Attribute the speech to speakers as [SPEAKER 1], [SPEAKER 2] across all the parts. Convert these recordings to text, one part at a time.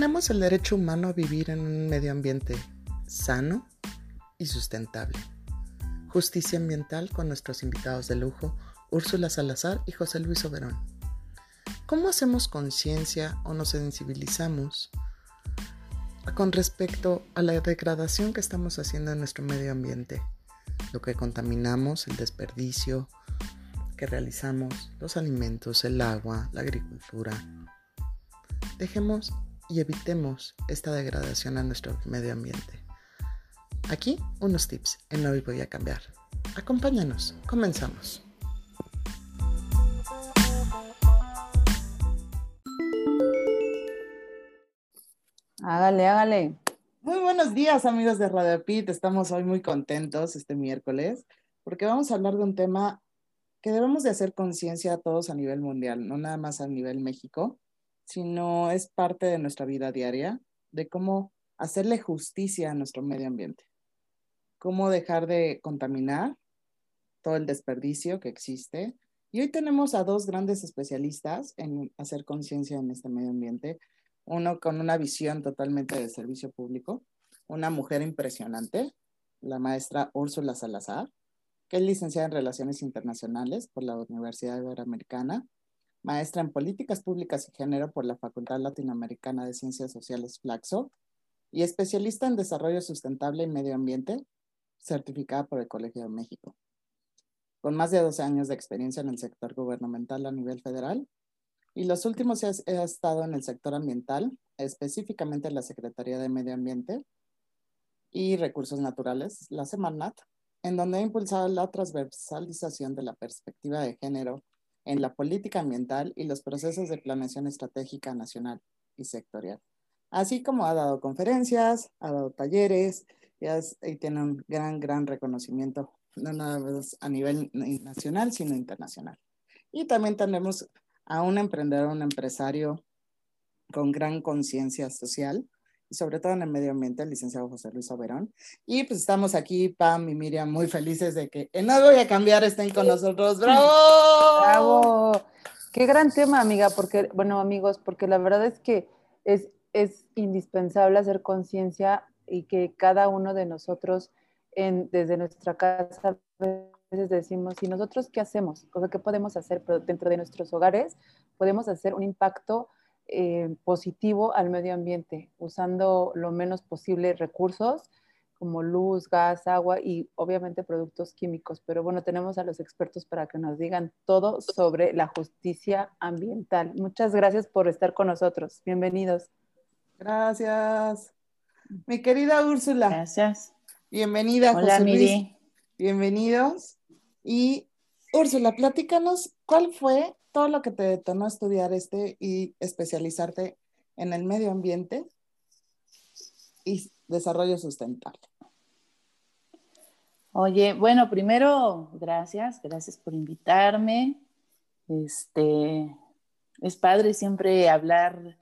[SPEAKER 1] Tenemos el derecho humano a vivir en un medio ambiente sano y sustentable. Justicia ambiental con nuestros invitados de lujo, Úrsula Salazar y José Luis Oberón. ¿Cómo hacemos conciencia o nos sensibilizamos con respecto a la degradación que estamos haciendo en nuestro medio ambiente? Lo que contaminamos, el desperdicio que realizamos, los alimentos, el agua, la agricultura. Dejemos y evitemos esta degradación a nuestro medio ambiente. Aquí unos tips en Hoy Voy a Cambiar. Acompáñanos, comenzamos.
[SPEAKER 2] Hágale, hágale.
[SPEAKER 1] Muy buenos días amigos de Radio Pit, estamos hoy muy contentos este miércoles porque vamos a hablar de un tema que debemos de hacer conciencia a todos a nivel mundial, no nada más a nivel México, sino es parte de nuestra vida diaria, de cómo hacerle justicia a nuestro medio ambiente, cómo dejar de contaminar todo el desperdicio que existe. Y hoy tenemos a dos grandes especialistas en hacer conciencia en este medio ambiente, uno con una visión totalmente de servicio público, una mujer impresionante, la maestra Úrsula Salazar, que es licenciada en Relaciones Internacionales por la Universidad Iberoamericana, maestra en Políticas Públicas y Género por la Facultad Latinoamericana de Ciencias Sociales Flaxo y especialista en Desarrollo Sustentable y Medio Ambiente, certificada por el Colegio de México. Con más de 12 años de experiencia en el sector gubernamental a nivel federal, y los últimos he, estado en el sector ambiental, específicamente en la Secretaría de Medio Ambiente y Recursos Naturales, la Semarnat, en donde he impulsado la transversalización de la perspectiva de género en la política ambiental y los procesos de planeación estratégica nacional y sectorial. Así como ha dado conferencias, ha dado talleres y, tiene un gran, gran reconocimiento, no nada más a nivel nacional, sino internacional. Y también tenemos a un emprendedor, un empresario con gran conciencia social y sobre todo en el medio ambiente, el licenciado José Luis Oberón. Y pues estamos aquí, Pam y Miriam, muy felices de que en Voy a Cambiar estén con nosotros. ¡Bravo!
[SPEAKER 2] ¡Bravo! Qué gran tema, amiga, porque, bueno, amigos, porque la verdad es que es, es indispensable hacer conciencia y que cada uno de nosotros, en, desde nuestra casa, veces decimos, ¿y nosotros qué hacemos? ¿Qué podemos hacer dentro de nuestros hogares? Podemos hacer un impacto eh, positivo al medio ambiente, usando lo menos posible recursos como luz, gas, agua y obviamente productos químicos. Pero bueno, tenemos a los expertos para que nos digan todo sobre la justicia ambiental. Muchas gracias por estar con nosotros. Bienvenidos.
[SPEAKER 1] Gracias. Mi querida Úrsula.
[SPEAKER 2] Gracias.
[SPEAKER 1] Bienvenida,
[SPEAKER 2] Hola, José Miri.
[SPEAKER 1] Bienvenidos. Y Úrsula, platícanos cuál fue todo lo que te detonó estudiar este y especializarte en el medio ambiente y desarrollo sustentable.
[SPEAKER 3] Oye, bueno, primero, gracias, gracias por invitarme. Este, es padre siempre hablar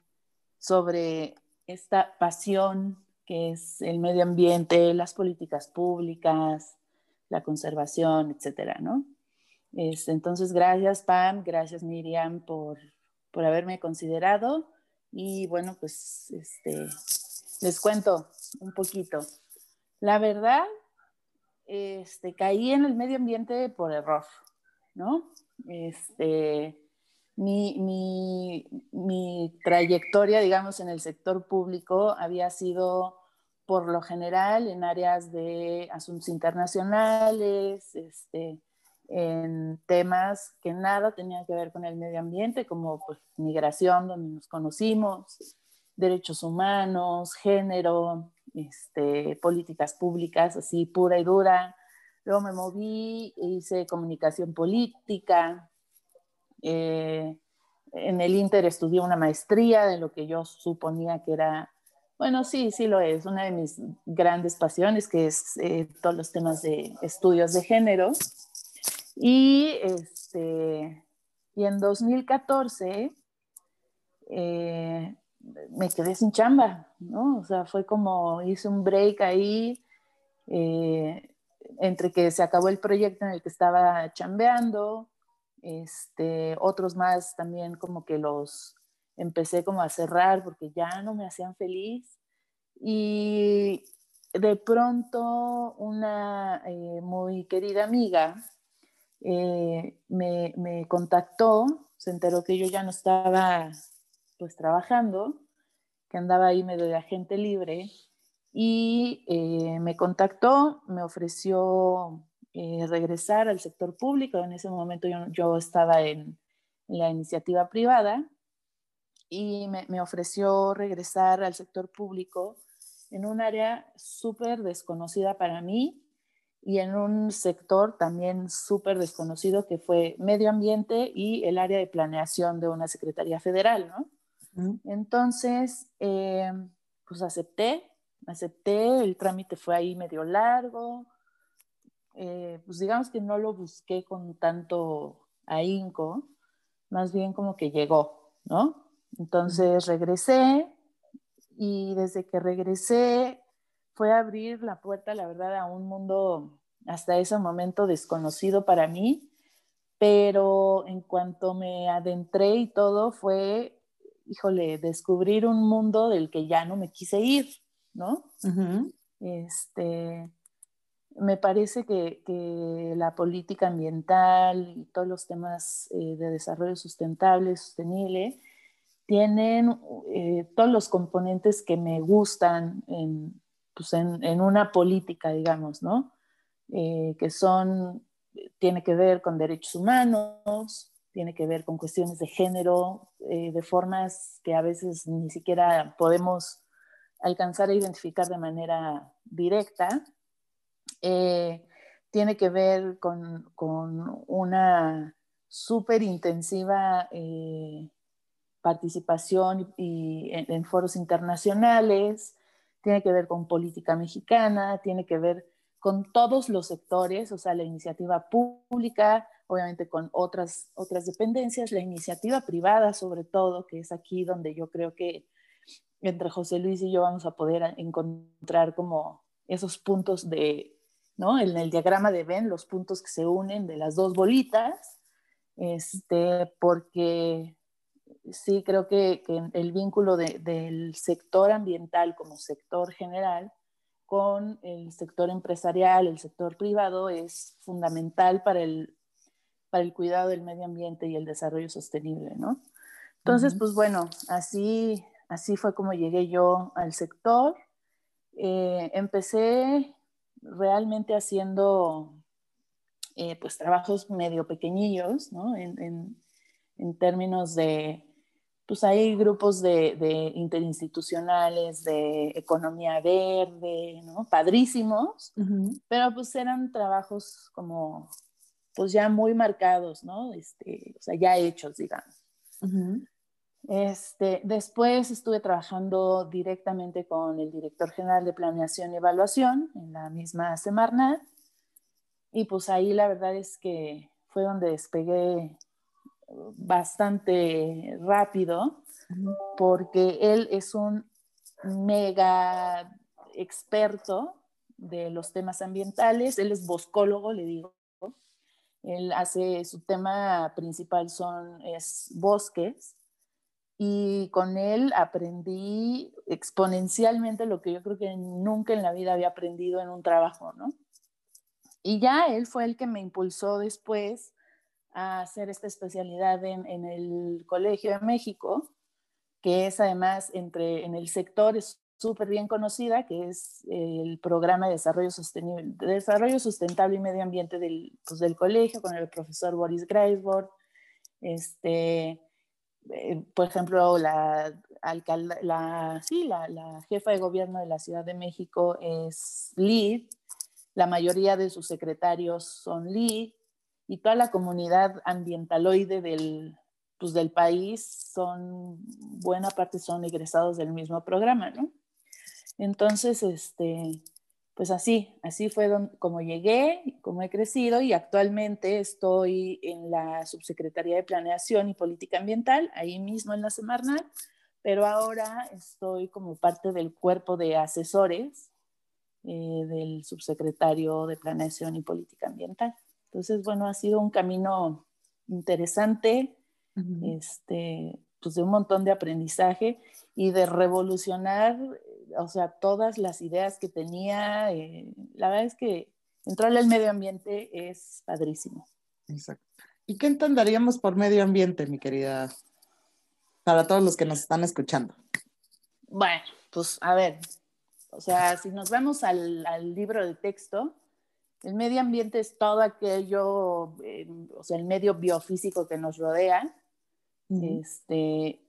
[SPEAKER 3] sobre esta pasión que es el medio ambiente, las políticas públicas, la conservación, etcétera, ¿no? Este, entonces, gracias Pam, gracias Miriam por, por haberme considerado y bueno, pues este, les cuento un poquito. La verdad, este, caí en el medio ambiente por error, ¿no? Este, mi, mi, mi, trayectoria, digamos, en el sector público había sido por lo general en áreas de asuntos internacionales, este, en temas que nada tenían que ver con el medio ambiente, como pues, migración, donde nos conocimos, derechos humanos, género, este, políticas públicas, así pura y dura. Luego me moví, hice comunicación política. Eh, en el Inter estudié una maestría de lo que yo suponía que era, bueno, sí, sí lo es, una de mis grandes pasiones, que es eh, todos los temas de estudios de género. Y, este, y en 2014 eh, me quedé sin chamba, ¿no? O sea, fue como hice un break ahí eh, entre que se acabó el proyecto en el que estaba chambeando, este, otros más también como que los empecé como a cerrar porque ya no me hacían feliz. Y de pronto una eh, muy querida amiga eh, me, me, contactó, se enteró que yo ya no estaba pues trabajando, que andaba ahí medio de agente libre y eh, me contactó, me ofreció regresar al sector público. En ese momento yo, yo estaba en, en, la iniciativa privada y me, me ofreció regresar al sector público en un área súper desconocida para mí y en un sector también súper desconocido que fue medio ambiente y el área de planeación de una Secretaría Federal, ¿no? Entonces, eh, pues acepté, acepté, el trámite fue ahí medio largo, eh, pues digamos que no lo busqué con tanto ahínco, más bien como que llegó, ¿no? Entonces regresé, y desde que regresé fue abrir la puerta, la verdad, a un mundo hasta ese momento desconocido para mí, pero en cuanto me adentré y todo fue, híjole, descubrir un mundo del que ya no me quise ir, ¿no? Este, me parece que, que, la política ambiental y todos los temas eh, de desarrollo sustentable, sostenible, tienen eh, todos los componentes que me gustan en, pues en, en una política, digamos, ¿no? Eh, que son, tiene que ver con derechos humanos, tiene que ver con cuestiones de género, eh, de formas que a veces ni siquiera podemos alcanzar a identificar de manera directa. tiene que ver con, con una súper intensiva participación y, en, foros internacionales, tiene que ver con política mexicana, tiene que ver con todos los sectores, o sea, la iniciativa pública, obviamente con otras, otras dependencias, la iniciativa privada sobre todo, que es aquí donde yo creo que entre José Luis y yo vamos a poder encontrar como esos puntos de, ¿no? En el diagrama de Venn, los puntos que se unen de las dos bolitas, este, porque sí creo que, el vínculo del sector ambiental como sector general con el sector empresarial, el sector privado, es fundamental para el, para el cuidado del medio ambiente y el desarrollo sostenible, ¿no? Entonces, pues bueno, así, así fue como llegué yo al sector. Eh, empecé realmente haciendo eh, pues trabajos medio pequeñillos, ¿no? en, en términos de pues hay grupos de, interinstitucionales, de economía verde, ¿no? Padrísimos, pero pues eran trabajos como, pues ya muy marcados, ¿no? Este, o sea, ya hechos, digamos. este, después estuve trabajando directamente con el director general de Planeación y Evaluación en la misma Semarnat, y pues ahí la verdad es que fue donde despegué bastante rápido porque él es un mega experto de los temas ambientales, él es boscólogo, le digo. Él hace, su tema principal son, es bosques, y con él aprendí exponencialmente lo que yo creo que nunca en la vida había aprendido en un trabajo, ¿no? Y ya él fue el que me impulsó después a hacer esta especialidad en, en, el Colegio de México, que es además entre, en el sector es súper bien conocida, que es el programa de desarrollo, sostenible, desarrollo sustentable y medio ambiente del, pues, del colegio con el profesor Boris Greisbord. Este, eh, por ejemplo, la, la, sí, la, la jefa de gobierno de la Ciudad de México es LEED, la mayoría de sus secretarios son LEED, y toda la comunidad ambientaloide del, pues, del país son, buena parte son egresados del mismo programa, ¿no? Entonces, este, pues así, así fue como llegué, como he crecido y actualmente estoy en la Subsecretaría de Planeación y Política Ambiental, ahí mismo en la Semarnat, pero ahora estoy como parte del cuerpo de asesores eh, del Subsecretario de Planeación y Política Ambiental. Entonces, bueno, ha sido un camino interesante, este, pues, de un montón de aprendizaje y de revolucionar, o sea, todas las ideas que tenía. Eh, la verdad es que entrarle al medio ambiente es padrísimo.
[SPEAKER 1] Exacto. ¿Y qué entenderíamos por medio ambiente, mi querida? Para todos los que nos están escuchando.
[SPEAKER 3] Bueno, pues a ver, o sea, si nos vamos al, al libro de texto, el medio ambiente es todo aquello, eh, o sea, el medio biofísico que nos rodea, este,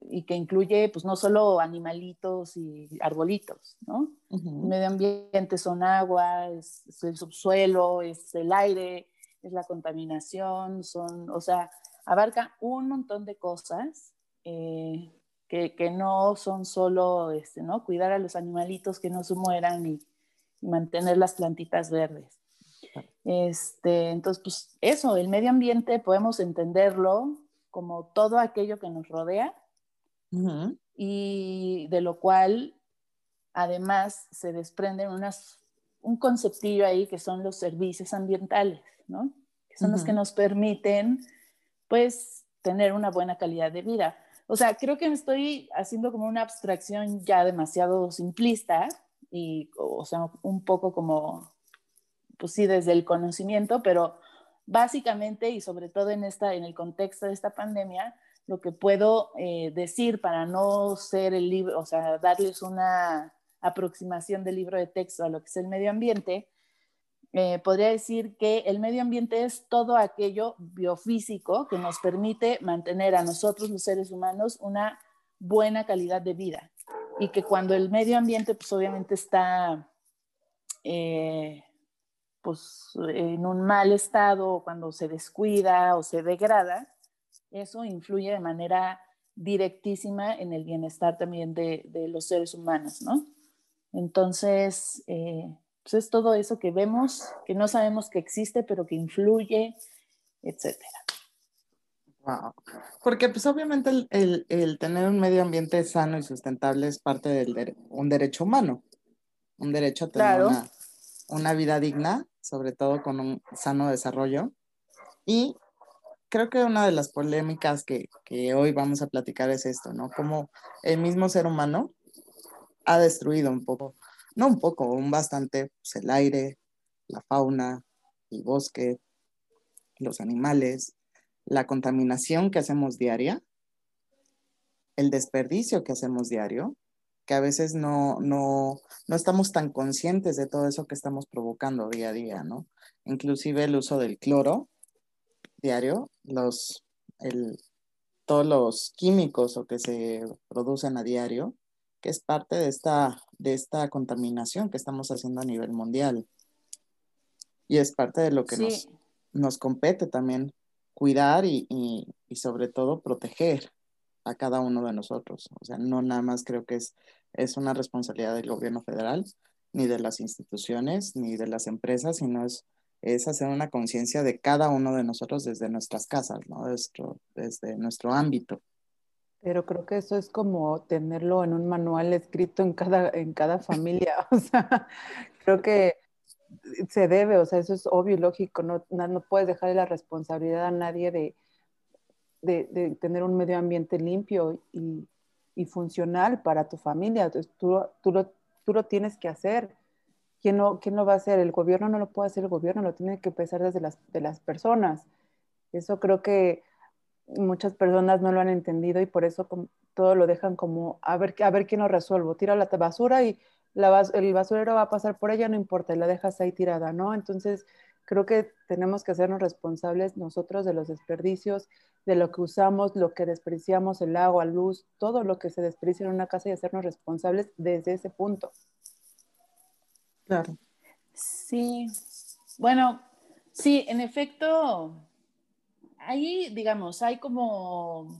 [SPEAKER 3] y que incluye, pues, no solo animalitos y arbolitos, ¿no? El medio ambiente son agua, es, el subsuelo, es el aire, es la contaminación, son, o sea, abarca un montón de cosas eh, que, que, no son solo, este, ¿no? Cuidar a los animalitos que no se mueran y, mantener las plantitas verdes. Este, entonces, pues eso, el medio ambiente podemos entenderlo como todo aquello que nos rodea y de lo cual además se desprenden unas, un conceptillo ahí que son los servicios ambientales, ¿no? Que son los que nos permiten, pues, tener una buena calidad de vida. O sea, creo que me estoy haciendo como una abstracción ya demasiado simplista y, o sea, un poco como, pues sí, desde el conocimiento, pero básicamente y sobre todo en, esta, en el contexto de esta pandemia, lo que puedo eh, decir para no ser el libro, o sea, darles una aproximación del libro de texto a lo que es el medio ambiente, eh, podría decir que el medio ambiente es todo aquello biofísico que nos permite mantener a nosotros los seres humanos una buena calidad de vida y que cuando el medio ambiente pues obviamente está eh, pues en un mal estado cuando se descuida o se degrada, eso influye de manera directísima en el bienestar también de, de los seres humanos, ¿no? Entonces, eh, pues es todo eso que vemos, que no sabemos que existe, pero que influye, etcétera.
[SPEAKER 1] Wow. Porque pues obviamente el, el, tener un medio ambiente sano y sustentable es parte de un derecho humano, un derecho a tener una, una, vida digna, sobre todo con un sano desarrollo. Y creo que una de las polémicas que, que hoy vamos a platicar es esto, ¿no? Como el mismo ser humano ha destruido un poco no un poco, un bastante, pues, el aire, la fauna, el bosque, los animales, la contaminación que hacemos diaria, el desperdicio que hacemos diario, que a veces no, no, no estamos tan conscientes de todo eso que estamos provocando día a día, ¿no? Inclusive el uso del cloro diario, los, el, todos los químicos o que se producen a diario, que es parte de esta, de esta contaminación que estamos haciendo a nivel mundial. Y es parte de lo que nos, nos compete también cuidar y, y, sobre todo proteger a cada uno de nosotros. O sea, no nada más creo que es, es una responsabilidad del gobierno federal, ni de las instituciones, ni de las empresas, sino es, es hacer una conciencia de cada uno de nosotros desde nuestras casas, ¿no? desde nuestro ámbito.
[SPEAKER 2] Pero creo que eso es como tenerlo en un manual escrito en cada, en cada familia. O sea, creo que se debe, o sea, eso es obvio y lógico. No, no puedes dejarle la responsabilidad a nadie de, de, tener un medio ambiente limpio y, y, funcional para tu familia. Entonces, tú, tú, lo, tú lo tienes que hacer. ¿Quién no, ¿Quién lo va a hacer? El gobierno no lo puede hacer, el gobierno lo tiene que empezar desde las, de las personas. Eso creo que muchas personas no lo han entendido y por eso todo lo dejan como a ver, a ver quién lo resuelvo. Tira la basura y la, el basurero va a pasar por ella, no importa, la dejas ahí tirada, ¿no? Entonces, creo que tenemos que hacernos responsables nosotros de los desperdicios, de lo que usamos, lo que desperdiciamos, el agua, luz, todo lo que se desperdicia en una casa y hacernos responsables desde ese punto.
[SPEAKER 3] Claro. Sí, bueno, sí, en efecto, ahí, digamos, hay como,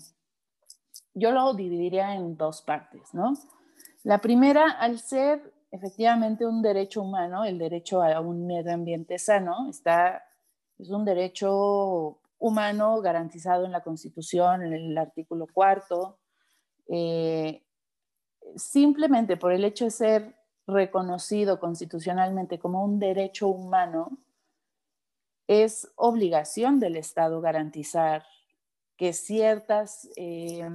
[SPEAKER 3] yo lo dividiría en dos partes, ¿no? La primera, al ser efectivamente un derecho humano, el derecho a un medio ambiente sano, está, es un derecho humano garantizado en la Constitución, en el artículo cuarto. Eh, simplemente por el hecho de ser reconocido constitucionalmente como un derecho humano, es obligación del Estado garantizar que ciertas, eh,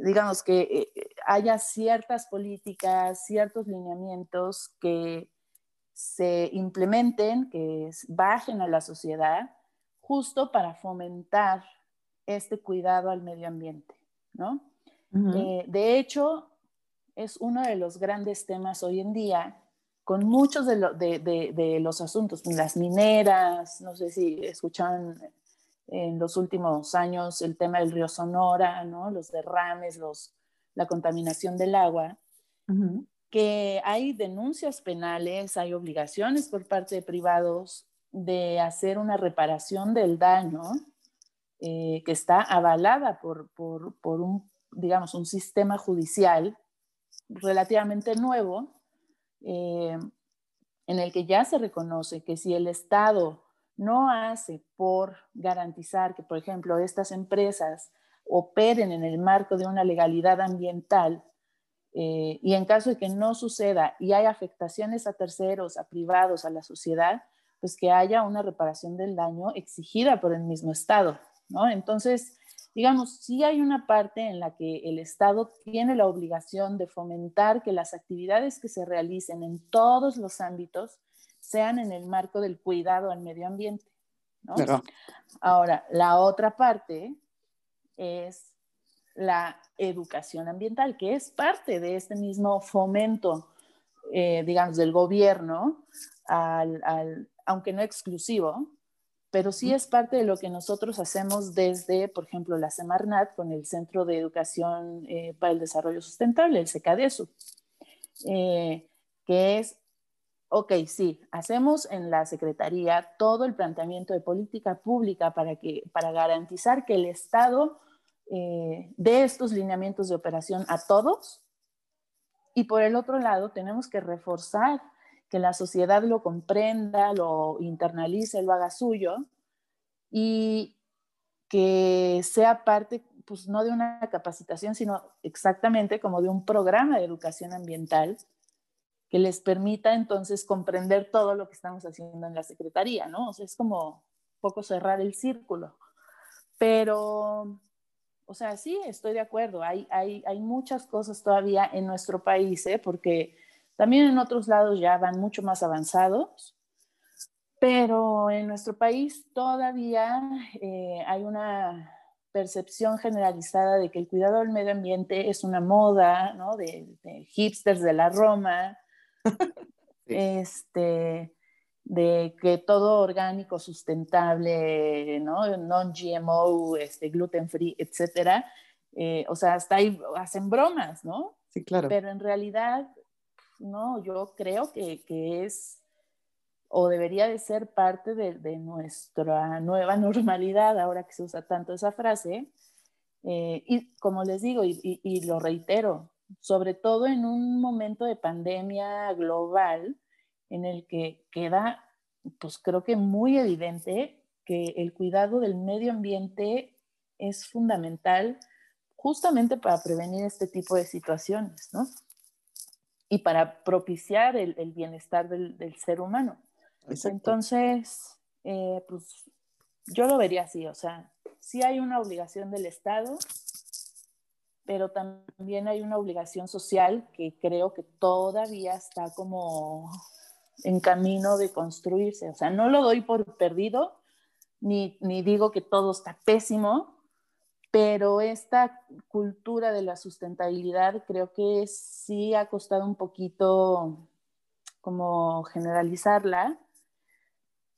[SPEAKER 3] digamos, que eh, haya ciertas políticas, ciertos lineamientos que se implementen, que bajen a la sociedad, justo para fomentar este cuidado al medio ambiente, ¿no? Eh, de hecho, es uno de los grandes temas hoy en día con muchos de, de, los asuntos, las mineras, no sé si escucharon en los últimos años el tema del río Sonora, ¿no? los derrames, los, la contaminación del agua, que hay denuncias penales, hay obligaciones por parte de privados de hacer una reparación del daño eh, que está avalada por, por, por, un, digamos, un sistema judicial relativamente nuevo, eh, en el que ya se reconoce que si el Estado no hace por garantizar que, por ejemplo, estas empresas operen en el marco de una legalidad ambiental eh, y en caso de que no suceda y hay afectaciones a terceros, a privados, a la sociedad, pues que haya una reparación del daño exigida por el mismo Estado, ¿no? Entonces, digamos, sí hay una parte en la que el Estado tiene la obligación de fomentar que las actividades que se realicen en todos los ámbitos sean en el marco del cuidado al medio ambiente. ¿no? Ahora, la otra parte es la educación ambiental, que es parte de este mismo fomento, eh, digamos, del gobierno, aunque no exclusivo, pero sí es parte de lo que nosotros hacemos desde, por ejemplo, la Semarnat con el Centro de Educación eh, para el Desarrollo Sustentable, el CECADESU, eh, que es ok, sí, hacemos en la Secretaría todo el planteamiento de política pública para, que, para garantizar que el Estado eh, dé estos lineamientos de operación a todos. Y por el otro lado, tenemos que reforzar que la sociedad lo comprenda, lo internalice, lo haga suyo y que sea parte, pues no de una capacitación, sino exactamente como de un programa de educación ambiental que les permita entonces comprender todo lo que estamos haciendo en la Secretaría, ¿no? Es como un poco cerrar el círculo. Pero, o sea, sí, estoy de acuerdo, hay, hay, hay muchas cosas todavía en nuestro país, ¿eh? porque también en otros lados ya van mucho más avanzados, pero en nuestro país todavía eh, hay una percepción generalizada de que el cuidado del medio ambiente es una moda, ¿no? De, de hipsters de la Roma, este, de que todo orgánico, sustentable, ¿no? Non-GMO, este, gluten free, etcétera. Eh, o sea, hasta ahí hacen bromas, ¿no?
[SPEAKER 1] Sí, claro.
[SPEAKER 3] Pero en realidad, no, yo creo que, que es o debería de ser parte de, de, nuestra nueva normalidad, ahora que se usa tanto esa frase. Eh, y como les digo, y, y lo reitero, sobre todo en un momento de pandemia global en el que queda, pues creo que muy evidente que el cuidado del medio ambiente es fundamental justamente para prevenir este tipo de situaciones, ¿no? Y para propiciar el, bienestar del, ser humano. Entonces, eh, pues yo lo vería así, o sea, sí hay una obligación del Estado pero también hay una obligación social que creo que todavía está como en camino de construirse. O sea, no lo doy por perdido, ni, ni digo que todo está pésimo, pero esta cultura de la sustentabilidad creo que sí ha costado un poquito como generalizarla.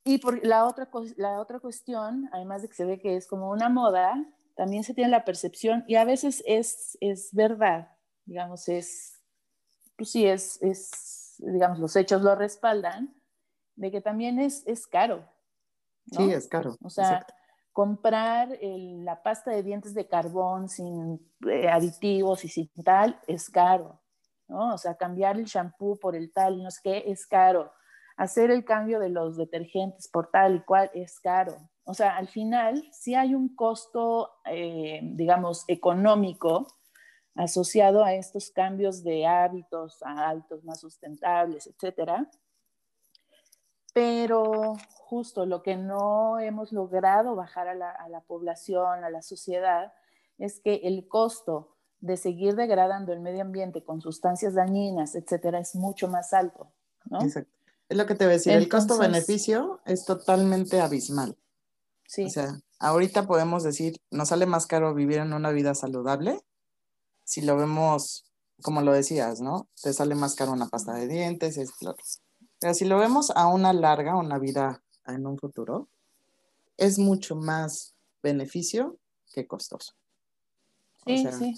[SPEAKER 3] Y por la otra, la otra cuestión, además de que se ve que es como una moda, también se tiene la percepción, y a veces es, es verdad, digamos, es, pues sí, es, es, digamos, los hechos lo respaldan, de que también es, es caro.
[SPEAKER 1] Sí, es caro.
[SPEAKER 3] O sea, comprar la pasta de dientes de carbón sin eh, aditivos y sin tal es caro, ¿no? O sea, cambiar el shampoo por el tal no sé qué es caro. Hacer el cambio de los detergentes por tal y cual es caro. O sea, al final sí hay un costo, eh, digamos, económico asociado a estos cambios de hábitos a altos más sustentables, etcétera. Pero justo lo que no hemos logrado bajar a la, población, a la sociedad, es que el costo de seguir degradando el medio ambiente con sustancias dañinas, etcétera, es mucho más alto, ¿no?
[SPEAKER 1] Exacto. Es lo que te voy a decir, el costo-beneficio es totalmente abismal. Sí. O sea, ahorita podemos decir, nos sale más caro vivir en una vida saludable si lo vemos, como lo decías, ¿no? Te sale más caro una pasta de dientes, es claro. Pero si lo vemos a una larga, una vida en un futuro, es mucho más beneficio que costoso.
[SPEAKER 3] Sí, sí.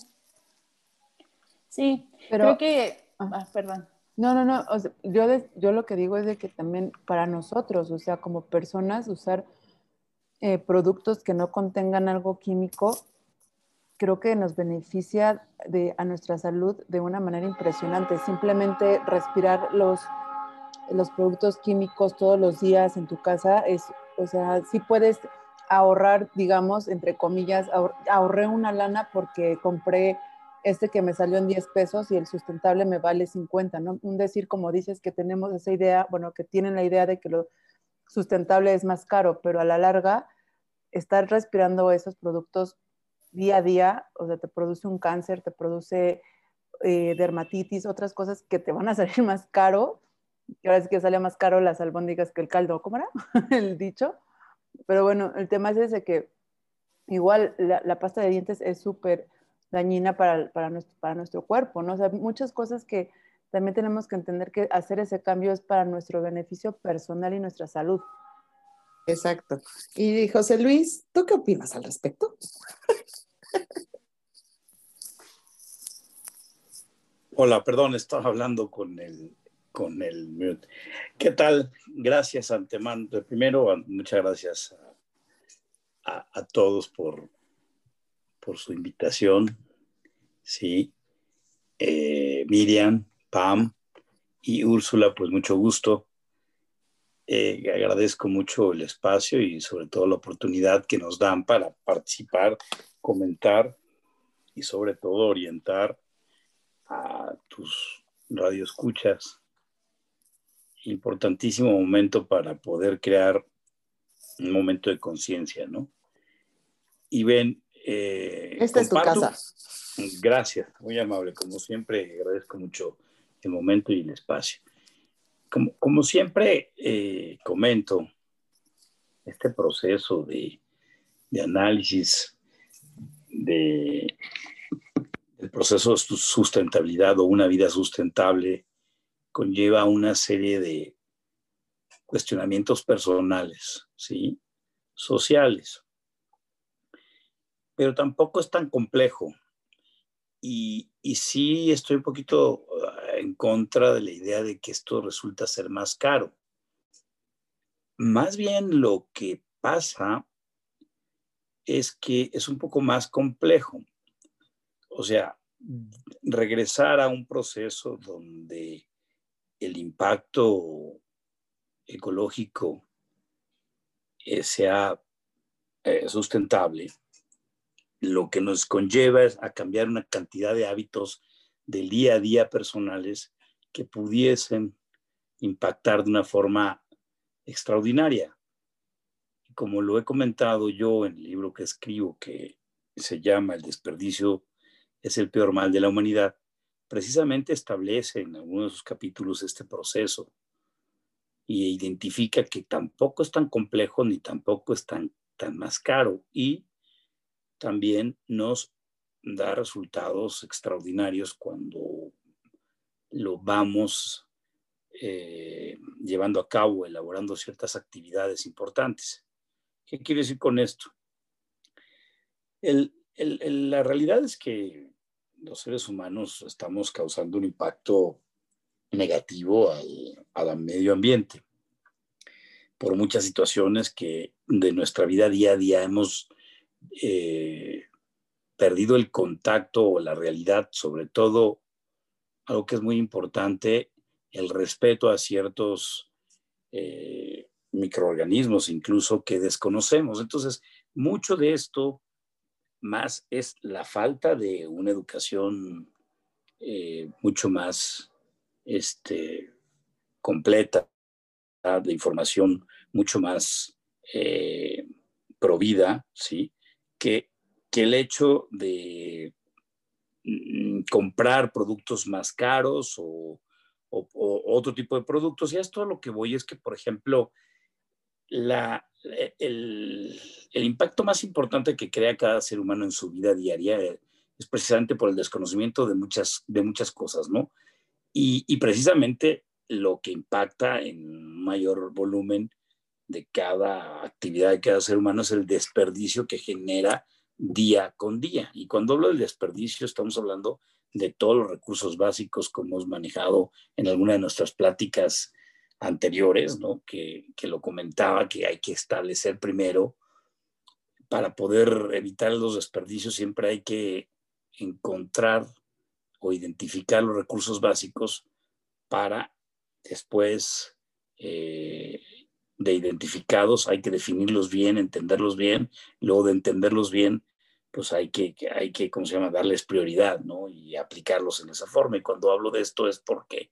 [SPEAKER 3] Sí, pero creo que, ah, ah perdón.
[SPEAKER 2] No, no, no, yo, yo lo que digo es de que también para nosotros, o sea, como personas, usar eh, productos que no contengan algo químico, creo que nos beneficia de, a nuestra salud de una manera impresionante. Simplemente respirar los, los productos químicos todos los días en tu casa es, o sea, sí puedes ahorrar, digamos, entre comillas, ahorré una lana porque compré este que me salió en 10 pesos y el sustentable me vale 50, ¿no? Un decir, como dices, que tenemos esa idea, bueno, que tienen la idea de que lo sustentable es más caro, pero a la larga, estar respirando esos productos día a día, o sea, te produce un cáncer, te produce eh, dermatitis, otras cosas que te van a salir más caro, y ahora es que sale más caro las albóndigas que el caldo, ¿cómo era el dicho? Pero bueno, el tema es ese que igual la, la pasta de dientes es súper dañina para, para, nuestro, para nuestro cuerpo, ¿no? O sea, muchas cosas que también tenemos que entender que hacer ese cambio es para nuestro beneficio personal y nuestra salud.
[SPEAKER 1] Exacto. Y José Luis, ¿tú qué opinas al respecto?
[SPEAKER 4] Hola, perdón, estaba hablando con el, con el mute. ¿Qué tal? Gracias antemano. Primero, muchas gracias a, todos por, por su invitación. Sí. Eh, Miriam, Pam y Úrsula, pues mucho gusto. Eh, agradezco mucho el espacio y sobre todo la oportunidad que nos dan para participar, comentar y sobre todo orientar a tus radioescuchas. Importantísimo momento para poder crear un momento de conciencia, ¿no? Y ven,
[SPEAKER 1] eh, Esta es tu casa.
[SPEAKER 4] Gracias, muy amable. Como siempre, agradezco mucho el momento y el espacio. Como, como siempre eh, comento, este proceso de, de análisis de, del proceso de sustentabilidad o una vida sustentable conlleva una serie de cuestionamientos personales, ¿sí? sociales, pero tampoco es tan complejo. Y, y sí estoy un poquito ah, en contra de la idea de que esto resulta ser más caro. Más bien lo que pasa es que es un poco más complejo. O sea, regresar a un proceso donde el impacto ecológico eh, sea eh, sustentable lo que nos conlleva es a cambiar una cantidad de hábitos del día a día personales que pudiesen impactar de una forma extraordinaria. Como lo he comentado yo en el libro que escribo, que se llama El desperdicio es el peor mal de la humanidad, precisamente establece en algunos de sus capítulos este proceso y identifica que tampoco es tan complejo ni tampoco es tan, tan más caro y también nos da resultados extraordinarios cuando lo vamos eh, llevando a cabo, elaborando ciertas actividades importantes. ¿Qué quiere decir con esto? la realidad es que los seres humanos estamos causando un impacto negativo al, al medio ambiente por muchas situaciones que de nuestra vida día a día hemos eh, perdido el contacto o la realidad, sobre todo algo que es muy importante, el respeto a ciertos eh, microorganismos incluso que desconocemos. Entonces, mucho de esto más es la falta de una educación eh, mucho más este, completa, de información mucho más provida, ¿sí? que, el hecho de mm, comprar productos más caros o, otro tipo de productos. Y esto lo que voy es que, por ejemplo, la, e, el, impacto más importante que crea cada ser humano en su vida diaria es precisamente por el desconocimiento de muchas, de muchas cosas, ¿no? Y, y precisamente lo que impacta en mayor volumen de cada actividad de cada ser humano es el desperdicio que genera día con día. Y cuando hablo del desperdicio, estamos hablando de todos los recursos básicos como hemos manejado en alguna de nuestras pláticas anteriores, ¿no? que, que lo comentaba, que hay que establecer primero, para poder evitar los desperdicios, siempre hay que encontrar o identificar los recursos básicos para después eh, de identificados hay que definirlos bien, entenderlos bien, luego de entenderlos bien, pues hay que, hay que, ¿cómo se llama?, darles prioridad, ¿no? Y aplicarlos en esa forma. Y cuando hablo de esto es porque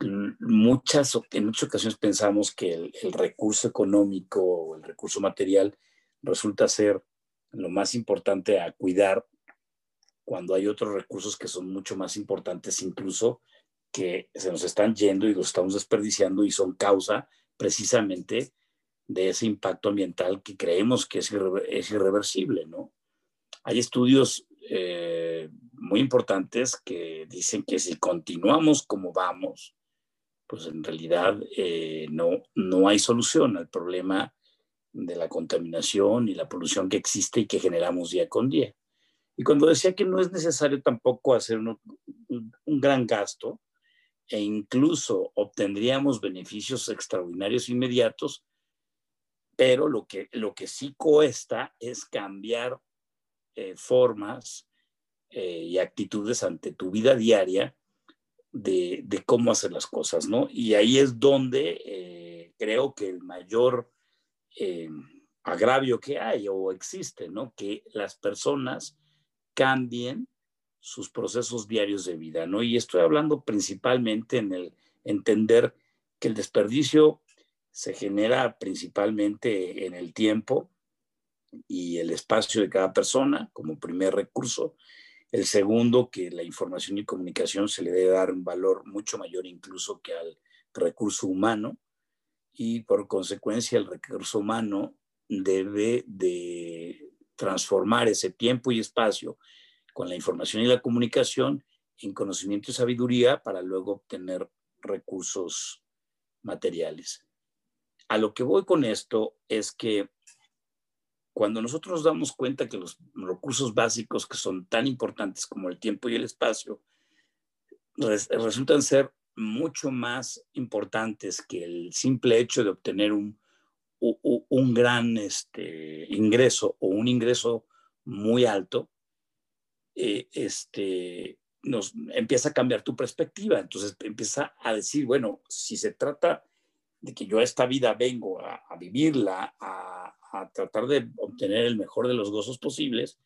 [SPEAKER 4] muchas, en muchas ocasiones pensamos que el, el recurso económico o el recurso material resulta ser lo más importante a cuidar cuando hay otros recursos que son mucho más importantes incluso que se nos están yendo y los estamos desperdiciando y son causa precisamente de ese impacto ambiental que creemos que es, irreversible, ¿no? Hay estudios eh, muy importantes que dicen que si continuamos como vamos, pues en realidad eh, no, no hay solución al problema de la contaminación y la polución que existe y que generamos día con día. Y cuando decía que no es necesario tampoco hacer un, un gran gasto, e incluso obtendríamos beneficios extraordinarios inmediatos, pero lo que, lo que sí cuesta es cambiar eh, formas eh, y actitudes ante tu vida diaria de, cómo hacer las cosas, ¿no? Y ahí es donde eh, creo que el mayor agravio que hay o existe, ¿no? Que las personas cambien sus procesos diarios de vida, ¿no? Y estoy hablando principalmente en el entender que el desperdicio se genera principalmente en el tiempo y el espacio de cada persona como primer recurso. El segundo, que la información y comunicación se le debe dar un valor mucho mayor incluso que al recurso humano. Y por consecuencia, el recurso humano debe de transformar ese tiempo y espacio con la información y la comunicación en conocimiento y sabiduría para luego obtener recursos materiales. A lo que voy con esto es que cuando nosotros nos damos cuenta que los recursos básicos que son tan importantes como el tiempo y el espacio resultan ser mucho más importantes que el simple hecho de obtener un, un gran este, ingreso o un ingreso muy alto, eh, este, nos empieza a cambiar tu perspectiva. Entonces empieza a decir, bueno, si se trata de que yo esta vida vengo a, vivirla, a, tratar de obtener el mejor de los gozos posibles,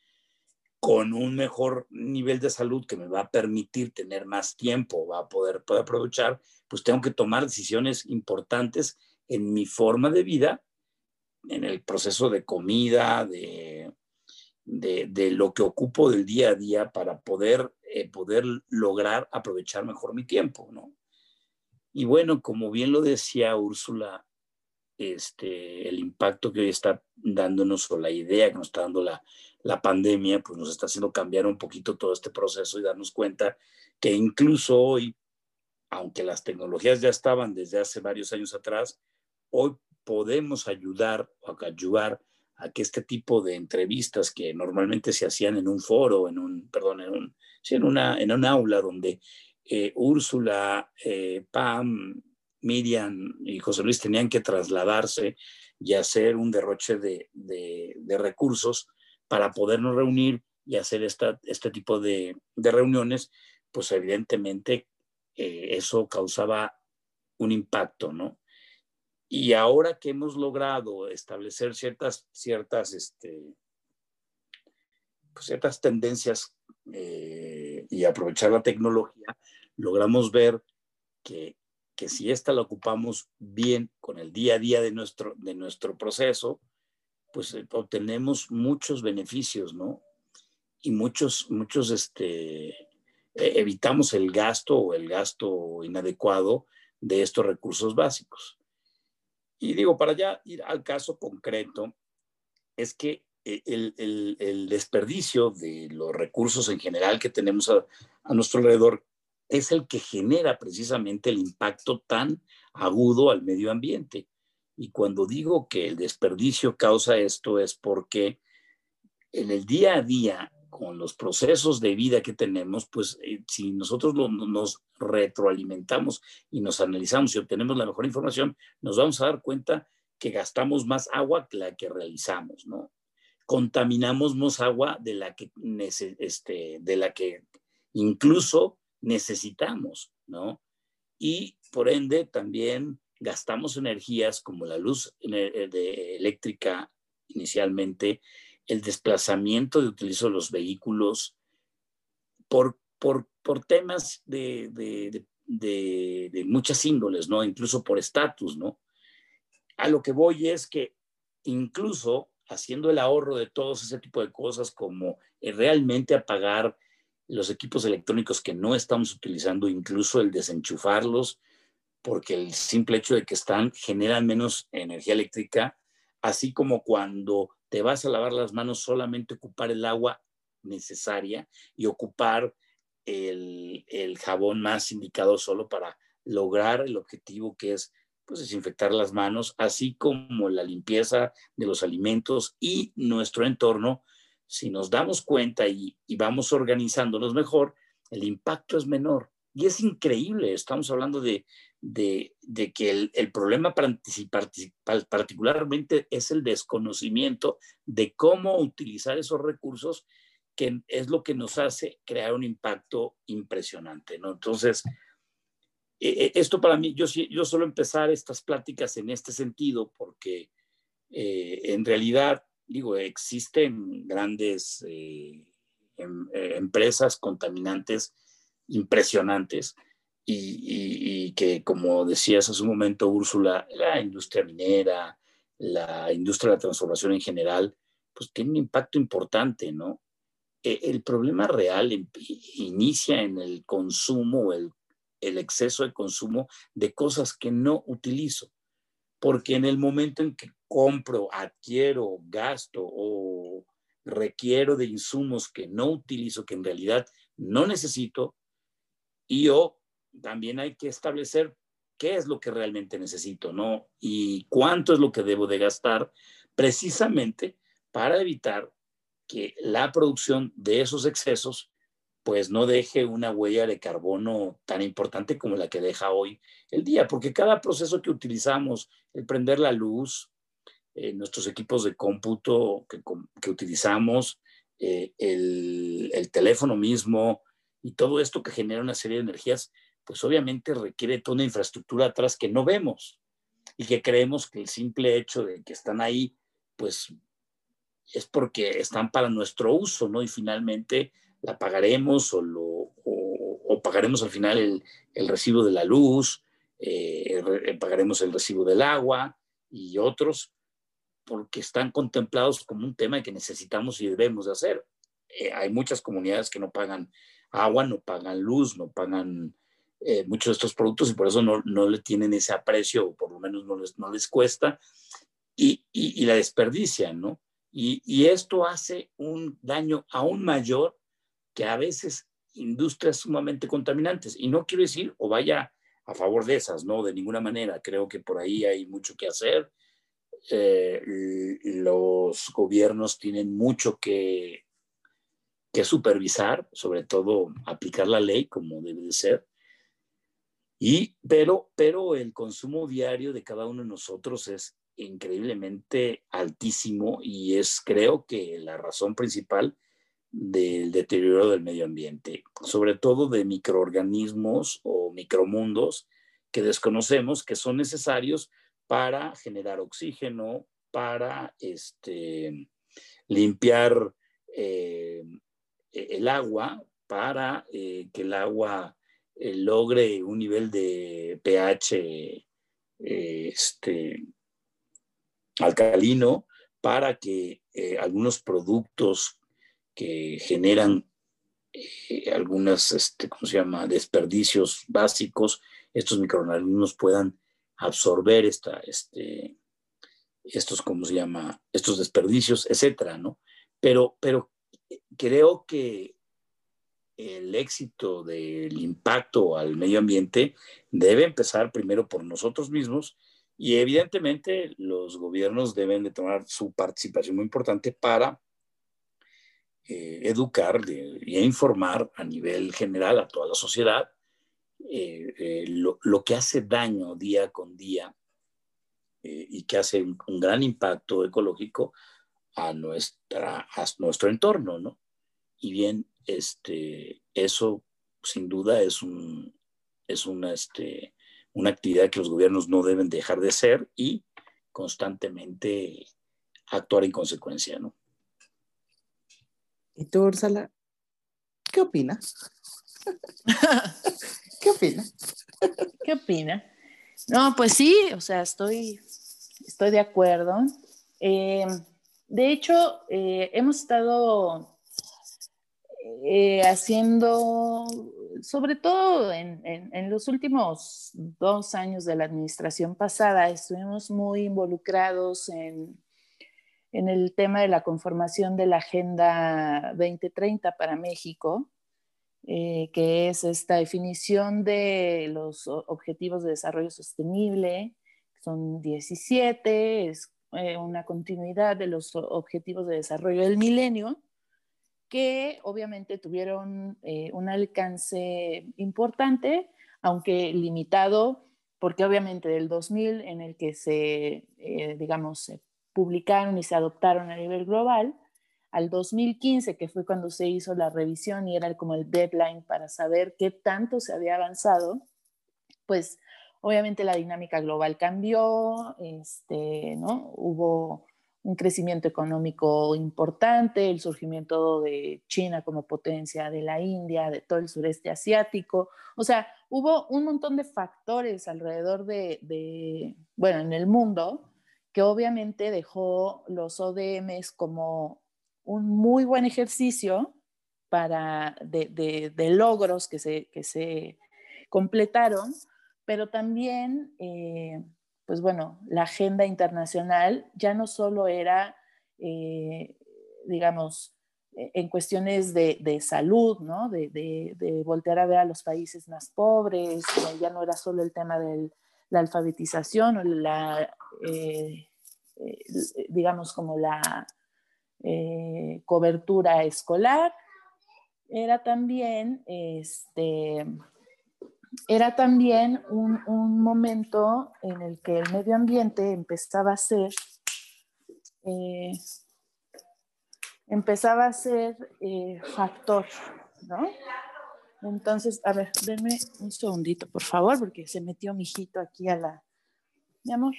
[SPEAKER 4] con un mejor nivel de salud que me va a permitir tener más tiempo, va a poder, poder aprovechar, pues tengo que tomar decisiones importantes en mi forma de vida, en el proceso de comida, de, de, lo que ocupo del día a día para poder, eh, poder lograr aprovechar mejor mi tiempo, ¿no? Y bueno, como bien lo decía Úrsula, este, el impacto que hoy está dándonos o la idea que nos está dando la, la pandemia, pues nos está haciendo cambiar un poquito todo este proceso y darnos cuenta que incluso hoy, aunque las tecnologías ya estaban desde hace varios años atrás, hoy podemos ayudar o ayudar a que este tipo de entrevistas que normalmente se hacían en un foro, en un, perdón, en, un, en, una, en un aula donde eh, Úrsula, eh, Pam, Miriam y José Luis tenían que trasladarse y hacer un derroche de, de, recursos para podernos reunir y hacer esta, este tipo de, de reuniones, pues evidentemente eh, eso causaba un impacto, ¿no? Y ahora que hemos logrado establecer ciertas, ciertas, este, pues ciertas tendencias eh, y aprovechar la tecnología, logramos ver que, que, si esta la ocupamos bien con el día a día de nuestro, de nuestro proceso, pues eh, obtenemos muchos beneficios, ¿no? y muchos, muchos este, e, evitamos el gasto o el gasto inadecuado de estos recursos básicos. Y digo, para ya ir al caso concreto, es que e, el, desperdicio de los recursos en general que tenemos a, a, nuestro alrededor es el que genera precisamente el impacto tan agudo al medio ambiente. Y cuando digo que el desperdicio causa esto es porque en el día a día, con los procesos de vida que tenemos, pues eh, si nosotros nos retroalimentamos y nos analizamos y obtenemos la mejor información, nos vamos a dar cuenta que gastamos más agua que la que realizamos, ¿no? Contaminamos más agua de la que, este, de la que incluso necesitamos, ¿no? Y por ende también gastamos energías como la luz eh, eléctrica inicialmente, el desplazamiento de utilizo de los vehículos por, por, por temas de, de, de, muchas índoles, ¿no? Incluso por estatus, ¿no? A lo que voy es que incluso haciendo el ahorro de todos ese tipo de cosas como realmente apagar los equipos electrónicos que no estamos utilizando, incluso el desenchufarlos, porque el simple hecho de que están generan menos energía eléctrica, así como cuando te vas a lavar las manos solamente ocupar el agua necesaria y ocupar el, jabón más indicado solo para lograr el objetivo que es pues, desinfectar las manos, así como la limpieza de los alimentos y nuestro entorno. Si nos damos cuenta y, vamos organizándonos mejor, el impacto es menor. Y es increíble, estamos hablando de que el, problema particularmente es el desconocimiento de cómo utilizar esos recursos, que es lo que nos hace crear un impacto impresionante. Entonces, e, e, esto para mí, yo, yo suelo empezar estas pláticas en este sentido porque eh, en realidad, digo, existen grandes eh, em, eh, empresas contaminantes impresionantes, y, que, como decías hace un momento, Úrsula, la industria minera, la industria de la transformación en general, pues tiene un impacto importante, ¿no? E, el problema real inicia en el consumo, el, el exceso de consumo de cosas que no utilizo, porque en el momento en que compro, adquiero, gasto o requiero de insumos que no utilizo, que en realidad no necesito, y o también hay que establecer qué es lo que realmente necesito, ¿no? Y cuánto es lo que debo de gastar precisamente para evitar que la producción de esos excesos pues no deje una huella de carbono tan importante como la que deja hoy el día, porque cada proceso que utilizamos, el prender la luz, eh, nuestros equipos de cómputo que, que utilizamos, eh, el, el teléfono mismo y todo esto que genera una serie de energías, pues obviamente requiere toda una infraestructura atrás que no vemos y que creemos que el simple hecho de que están ahí, pues es porque están para nuestro uso, ¿no? Y finalmente la pagaremos o, lo, o, pagaremos al final el, el, recibo de la luz, eh, pagaremos el recibo del agua y otros, porque están contemplados como un tema que necesitamos y debemos de hacer. Eh, hay muchas comunidades que no pagan agua, no pagan luz, no pagan eh, muchos de estos productos y por eso no, no, le tienen ese aprecio o por lo menos no les, no les cuesta y, y, la desperdician, ¿no? Y, y, esto hace un daño aún mayor que a veces industrias sumamente contaminantes. Y no quiero decir o vaya a favor de esas, no, de ninguna manera. Creo que por ahí hay mucho que hacer. Eh, los gobiernos tienen mucho que, que supervisar, sobre todo aplicar la ley como debe de ser. Y, pero, pero el consumo diario de cada uno de nosotros es increíblemente altísimo y es creo que la razón principal del deterioro del medio ambiente, sobre todo de microorganismos o micromundos que desconocemos que son necesarios para generar oxígeno, para este, limpiar eh, el agua, para eh, que el agua eh, logre un nivel de pH este, alcalino para que algunos productos que generan algunas, este, ¿cómo se llama?, desperdicios básicos, estos microorganismos puedan absorber esta, este, estos, ¿cómo se llama?, estos desperdicios, etcétera, ¿no? Pero, pero creo que el éxito del impacto al medio ambiente debe empezar primero por nosotros mismos y evidentemente los gobiernos deben de tomar su participación muy importante para eh, educar e informar a nivel general a toda la sociedad eh, eh, lo, que hace daño día con día y que hace un, gran impacto ecológico a, nuestra, a nuestro entorno, ¿no? Y bien, este, eso sin duda es, un, es una, este, una actividad que los gobiernos no deben dejar de hacer y constantemente actuar en consecuencia, ¿no?
[SPEAKER 1] ¿Y tú, Úrsula? ¿Qué opinas? ¿Qué opinas?
[SPEAKER 3] ¿Qué opina? No, pues sí, o sea, estoy, estoy de acuerdo. Eh, de hecho, eh, hemos estado eh, haciendo, sobre todo en, los últimos dos años de la administración pasada, estuvimos muy involucrados en, el tema de la conformación de la Agenda 2030 para México, eh, que es esta definición de los objetivos de desarrollo sostenible, son 17, es eh, una continuidad de los objetivos de desarrollo del milenio que obviamente tuvieron eh, un alcance importante, aunque limitado, porque obviamente del 2000 en el que se, eh, digamos, se publicaron y se adoptaron a nivel global, al 2015, que fue cuando se hizo la revisión y era como el deadline para saber qué tanto se había avanzado, pues obviamente la dinámica global cambió, este, ¿no? Hubo un crecimiento económico importante, el surgimiento de China como potencia, de la India, de todo el sureste asiático. O sea, hubo un montón de factores alrededor de, bueno, en el mundo, que obviamente dejó los ODMs como un muy buen ejercicio para, de, logros que se, que se completaron, pero también... Eh, pues bueno, la agenda internacional ya no solo era, eh, digamos, e, en cuestiones de, salud, ¿no? De, voltear a ver a los países más pobres, ya no era solo el tema de la alfabetización o la, eh, eh, digamos, como la cobertura escolar, era también este, era también un, momento en el que el medio ambiente empezaba a ser, eh, empezaba a ser eh, factor, ¿no? Entonces, a ver, denme un segundito, por favor, porque se metió mi hijito aquí a la... Mi amor.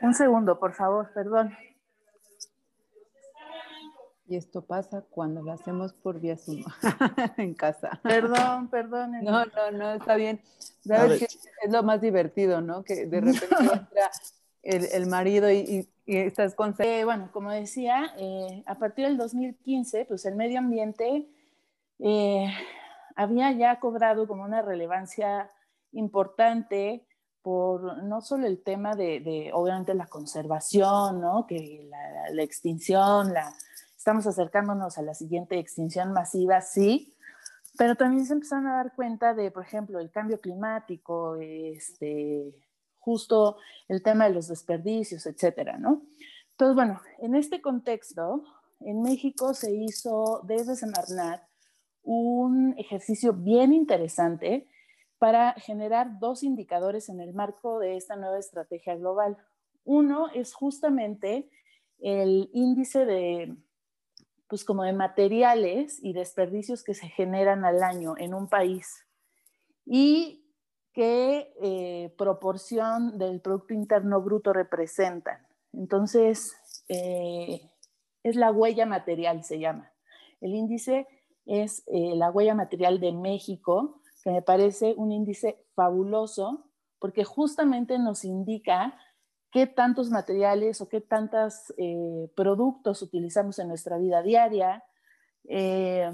[SPEAKER 3] Un segundo, por favor, perdón.
[SPEAKER 2] Y esto pasa cuando lo hacemos por vía Zoom en casa.
[SPEAKER 3] Perdón, perdón.
[SPEAKER 2] No, no, no, está bien. ¿Sabes que es lo más divertido, no? Que de repente entra el, marido y, estás con...
[SPEAKER 3] Eh, bueno, como decía, eh, a partir del 2015, pues el medio ambiente eh, había ya cobrado como una relevancia importante por no solo el tema de, obviamente, la conservación, ¿no? Que la, la extinción, la estamos acercándonos a la siguiente extinción masiva, sí, pero también se empezaron a dar cuenta de, por ejemplo, el cambio climático, este, justo el tema de los desperdicios, etcétera, ¿no? Entonces, bueno, en este contexto, en México se hizo desde Semarnat un ejercicio bien interesante para generar dos indicadores en el marco de esta nueva estrategia global. Uno es justamente el índice de pues como de materiales y desperdicios que se generan al año en un país y qué eh, proporción del Producto Interno Bruto representan. Entonces, eh, es la huella material, se llama. El índice es eh, la huella material de México, que me parece un índice fabuloso porque justamente nos indica qué tantos materiales o qué tantos eh, productos utilizamos en nuestra vida diaria. Eh,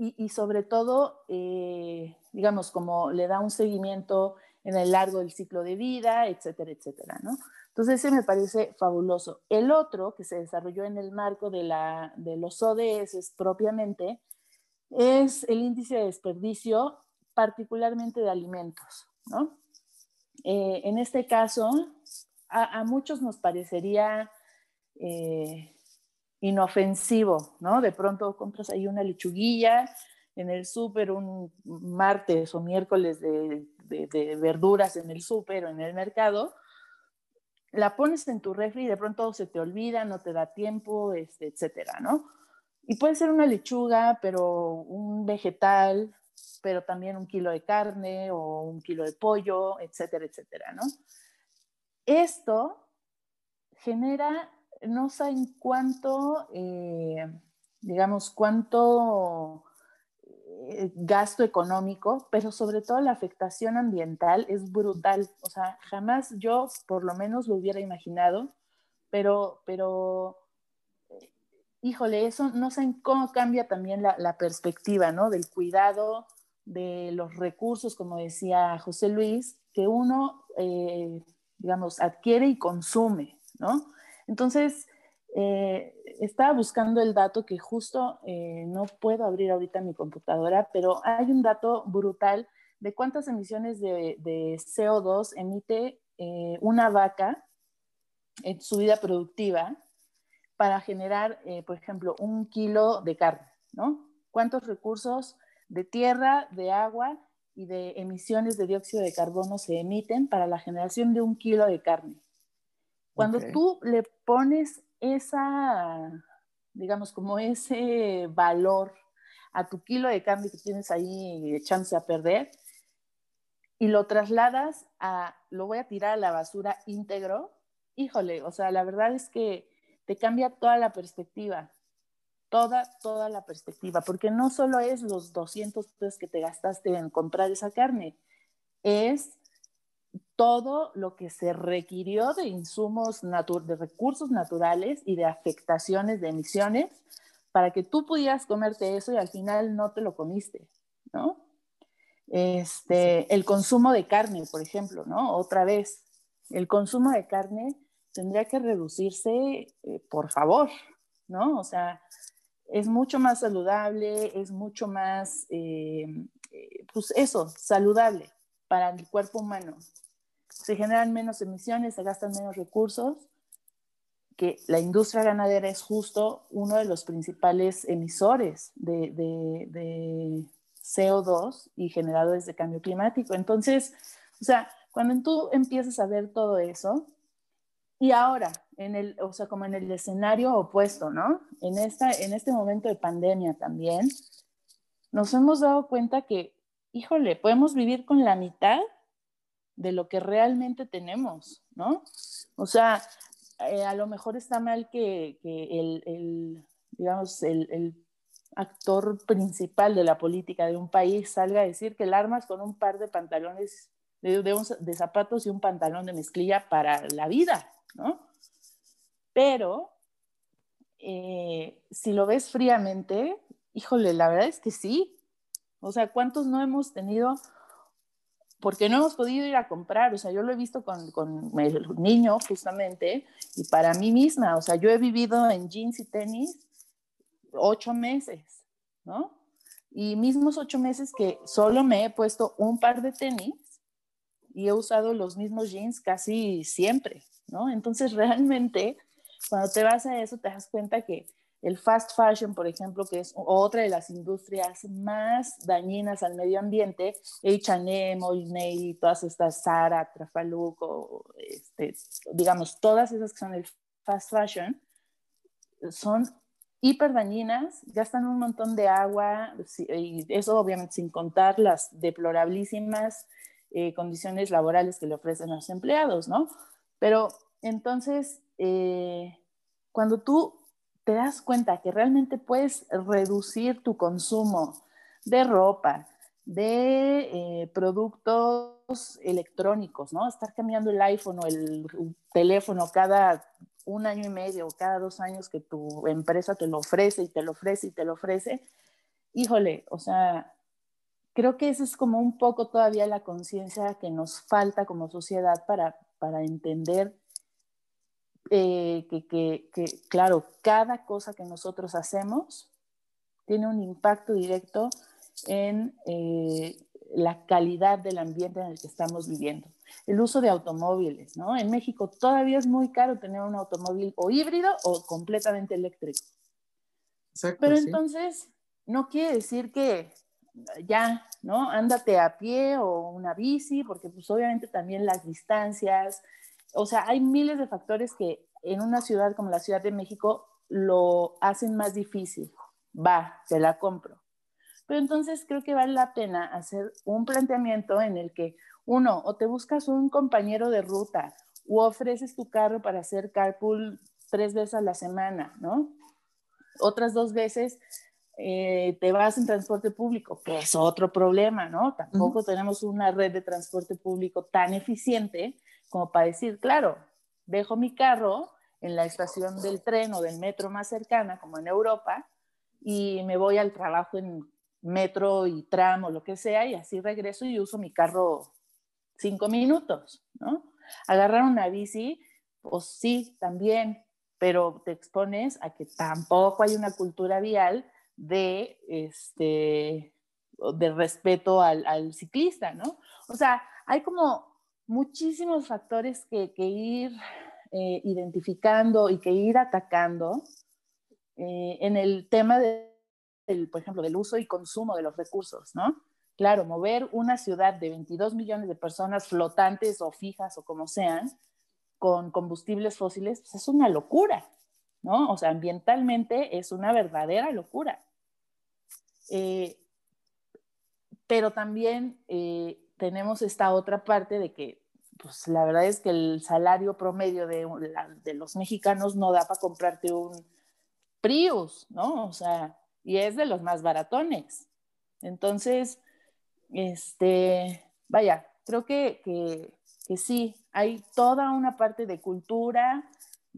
[SPEAKER 3] y, sobre todo, eh, digamos, como le da un seguimiento en el largo del ciclo de vida, etcétera, etcétera, ¿no? Entonces, ese me parece fabuloso. El otro, que se desarrolló en el marco de, la, de los ODS propiamente, es el índice de desperdicio, particularmente de alimentos, ¿no? Eh, en este caso, a, muchos nos parecería eh, inofensivo, ¿no? De pronto compras ahí una lechuguilla en el súper un martes o miércoles de, verduras en el súper o en el mercado, la pones en tu refri y de pronto se te olvida, no te da tiempo, este, etcétera, ¿no? Y puede ser una lechuga, pero un vegetal, pero también un kilo de carne o un kilo de pollo, etcétera, etcétera, ¿no? Esto genera, no sé en cuánto, eh, digamos, cuánto eh, gasto económico, pero sobre todo la afectación ambiental es brutal. O sea, jamás yo por lo menos lo hubiera imaginado, pero, pero híjole, eso no sé cómo cambia también la, perspectiva, ¿no? Del cuidado, de los recursos, como decía José Luis, que uno, eh, digamos, adquiere y consume, ¿no? Entonces, eh, estaba buscando el dato que justo eh, no puedo abrir ahorita mi computadora, pero hay un dato brutal de cuántas emisiones de, de CO2 emite una vaca en su vida productiva para generar, eh, por ejemplo, un kilo de carne, ¿no? ¿Cuántos recursos de tierra, de agua y de emisiones de dióxido de carbono se emiten para la generación de un kilo de carne? Cuando tú le pones esa, digamos, como ese valor a tu kilo de carne que tienes ahí echándose a perder y lo trasladas a, lo voy a tirar a la basura íntegro, híjole, o sea, la verdad es que te cambia toda la perspectiva, toda, toda la perspectiva, porque no solo es los 200 pesos que te gastaste en comprar esa carne, es todo lo que se requirió de insumos, de recursos naturales y de afectaciones de emisiones para que tú pudieras comerte eso y al final no te lo comiste, ¿no? Este, el consumo de carne, por ejemplo, ¿no? Otra vez, el consumo de carne tendría que reducirse, eh, por favor, ¿no? O sea, es mucho más saludable, es mucho más, eh, eh, pues eso, saludable para el cuerpo humano. Se generan menos emisiones, se gastan menos recursos, que la industria ganadera es justo uno de los principales emisores de, de CO2 y generadores de cambio climático. Entonces, o sea, cuando tú empiezas a ver todo eso, y ahora, en el, o sea, como en el escenario opuesto, ¿no? En, esta, en este momento de pandemia también, nos hemos dado cuenta que, híjole, podemos vivir con la mitad de lo que realmente tenemos, ¿no? O sea, eh, a lo mejor está mal que, que el, el, digamos, el, actor principal de la política de un país salga a decir que el armas con un par de pantalones, de, de, de zapatos y un pantalón de mezclilla para la vida, ¿no? Pero eh, si lo ves fríamente, híjole, la verdad es que sí. O sea, ¿cuántos no hemos tenido? Porque no hemos podido ir a comprar. O sea, yo lo he visto con, con el niño justamente y para mí misma. O sea, yo he vivido en jeans y tenis ocho meses, ¿no? Y mismos ocho meses que solo me he puesto un par de tenis y he usado los mismos jeans casi siempre, ¿no? Entonces, realmente, cuando te vas a eso, te das cuenta que el fast fashion, por ejemplo, que es otra de las industrias más dañinas al medio ambiente, H&M, Old todas estas, Zara, Trafaluco, este, digamos, todas esas que son el fast fashion, son hiper dañinas, gastan un montón de agua, y eso obviamente sin contar las deplorabilísimas eh, condiciones laborales que le ofrecen a los empleados, ¿no? Pero entonces, eh, cuando tú te das cuenta que realmente puedes reducir tu consumo de ropa, de eh, productos electrónicos, ¿no? Estar cambiando el iPhone o el teléfono cada un año y medio o cada dos años que tu empresa te lo ofrece y te lo ofrece y te lo ofrece, híjole, o sea, creo que esa es como un poco todavía la conciencia que nos falta como sociedad para, para entender eh, que, que, que, claro, cada cosa que nosotros hacemos tiene un impacto directo en eh, la calidad del ambiente en el que estamos viviendo. El uso de automóviles, ¿no? En México todavía es muy caro tener un automóvil o híbrido o completamente eléctrico. Exacto, Pero entonces, no quiere decir que ya, ¿no? Ándate a pie o una bici, porque pues obviamente también las distancias, o sea, hay miles de factores que en una ciudad como la Ciudad de México lo hacen más difícil. Va, te la compro. Pero entonces creo que vale la pena hacer un planteamiento en el que uno, o te buscas un compañero de ruta o ofreces tu carro para hacer carpool tres veces a la semana, ¿no? Otras dos veces eh, te vas en transporte público, que es otro problema, ¿no? Tampoco tenemos una red de transporte público tan eficiente como para decir, claro, dejo mi carro en la estación del tren o del metro más cercana, como en Europa, y me voy al trabajo en metro y tram o lo que sea, y así regreso y uso mi carro cinco minutos, ¿no? Agarrar una bici, pues sí, también, pero te expones a que tampoco hay una cultura vial de, este, de respeto al, ciclista, ¿no? O sea, hay como muchísimos factores que, ir eh, identificando y que ir atacando eh, en el tema de por ejemplo, del uso y consumo de los recursos, ¿no? Claro, mover una ciudad de 22 millones de personas flotantes o fijas o como sean, con combustibles fósiles, pues es una locura, ¿no? O sea, ambientalmente es una verdadera locura. Eh, pero también eh, tenemos esta otra parte de que, pues la verdad es que el salario promedio de, los mexicanos no da para comprarte un Prius, ¿no? O sea, y es de los más baratones. Entonces, este, vaya, creo que, que, sí, hay toda una parte de cultura,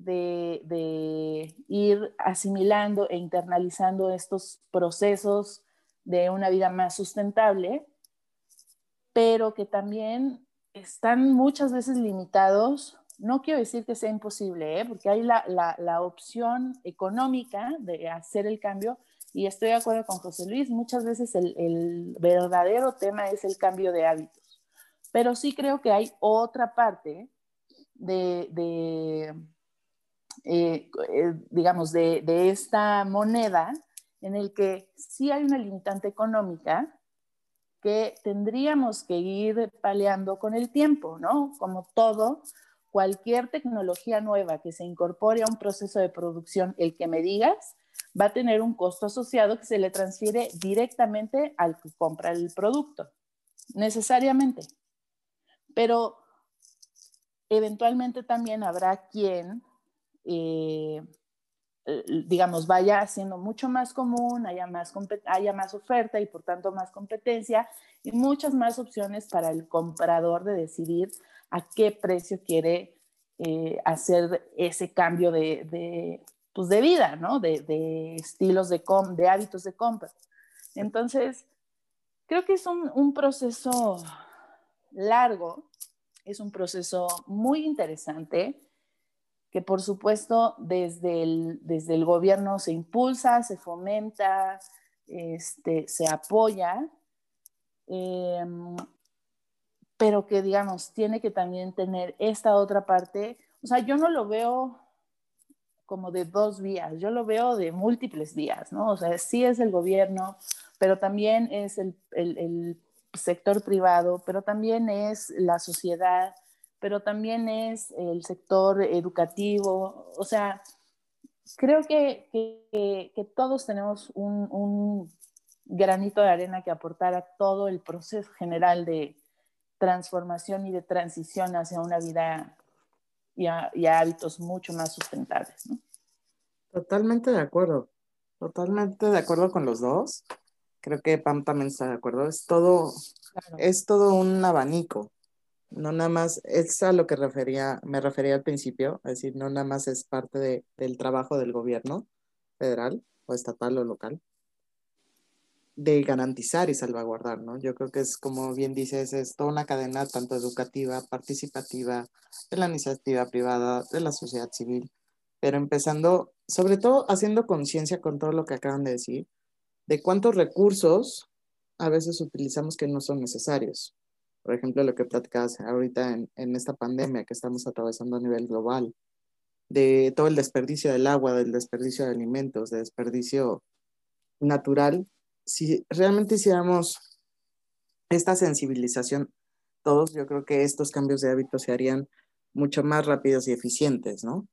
[SPEAKER 3] de, de, ir asimilando e internalizando estos procesos de una vida más sustentable, pero que también están muchas veces limitados. No quiero decir que sea imposible, ¿eh? porque hay la, la, la opción económica de hacer el cambio, y estoy de acuerdo con José Luis, muchas veces el, verdadero tema es el cambio de hábitos, pero sí creo que hay otra parte de, eh, eh, digamos, de, esta moneda en el que sí hay una limitante económica que tendríamos que ir paleando con el tiempo, ¿no? Como todo, cualquier tecnología nueva que se incorpore a un proceso de producción, el que me digas, va a tener un costo asociado que se le transfiere directamente al que compra el producto, necesariamente. Pero eventualmente también habrá quien, eh, digamos, vaya siendo mucho más común, haya más, haya más oferta y por tanto más competencia y muchas más opciones para el comprador de decidir a qué precio quiere eh, hacer ese cambio de, pues de vida, ¿no? De, estilos de, de hábitos de compra. Entonces, creo que es un, proceso largo, es un proceso muy interesante, que por supuesto desde el, desde el gobierno se impulsa, se fomenta, este, se apoya, em, pero que digamos, tiene que también tener esta otra parte. O sea, yo no lo veo como de dos vías, yo lo veo de múltiples vías, ¿no? O sea, sí es el gobierno, pero también es el, el, sector privado, pero también es la sociedad, pero también es el sector educativo, o sea, creo que, que, que todos tenemos un, un, granito de arena que aportar a todo el proceso general de transformación y de transición hacia una vida y a, hábitos mucho más sustentables. ¿no?
[SPEAKER 1] Totalmente de acuerdo, totalmente de acuerdo con los dos. Creo que Pam también está de acuerdo. Es todo, es todo un abanico. No nada más, es a lo que refería, me refería al principio, es decir, no nada más es parte de, del trabajo del gobierno federal o estatal o local, de garantizar y salvaguardar, ¿no? Yo creo que es, como bien dices, es toda una cadena tanto educativa, participativa, de la iniciativa privada, de la sociedad civil, pero empezando, sobre todo haciendo conciencia con todo lo que acaban de decir, de cuántos recursos a veces utilizamos que no son necesarios. Por ejemplo, lo que platicabas ahorita en, en esta pandemia que estamos atravesando a nivel global, de todo el desperdicio del agua, del desperdicio de alimentos, de desperdicio natural, si realmente hiciéramos esta sensibilización todos, yo creo que estos cambios de hábitos se harían mucho más rápidos y eficientes, ¿no?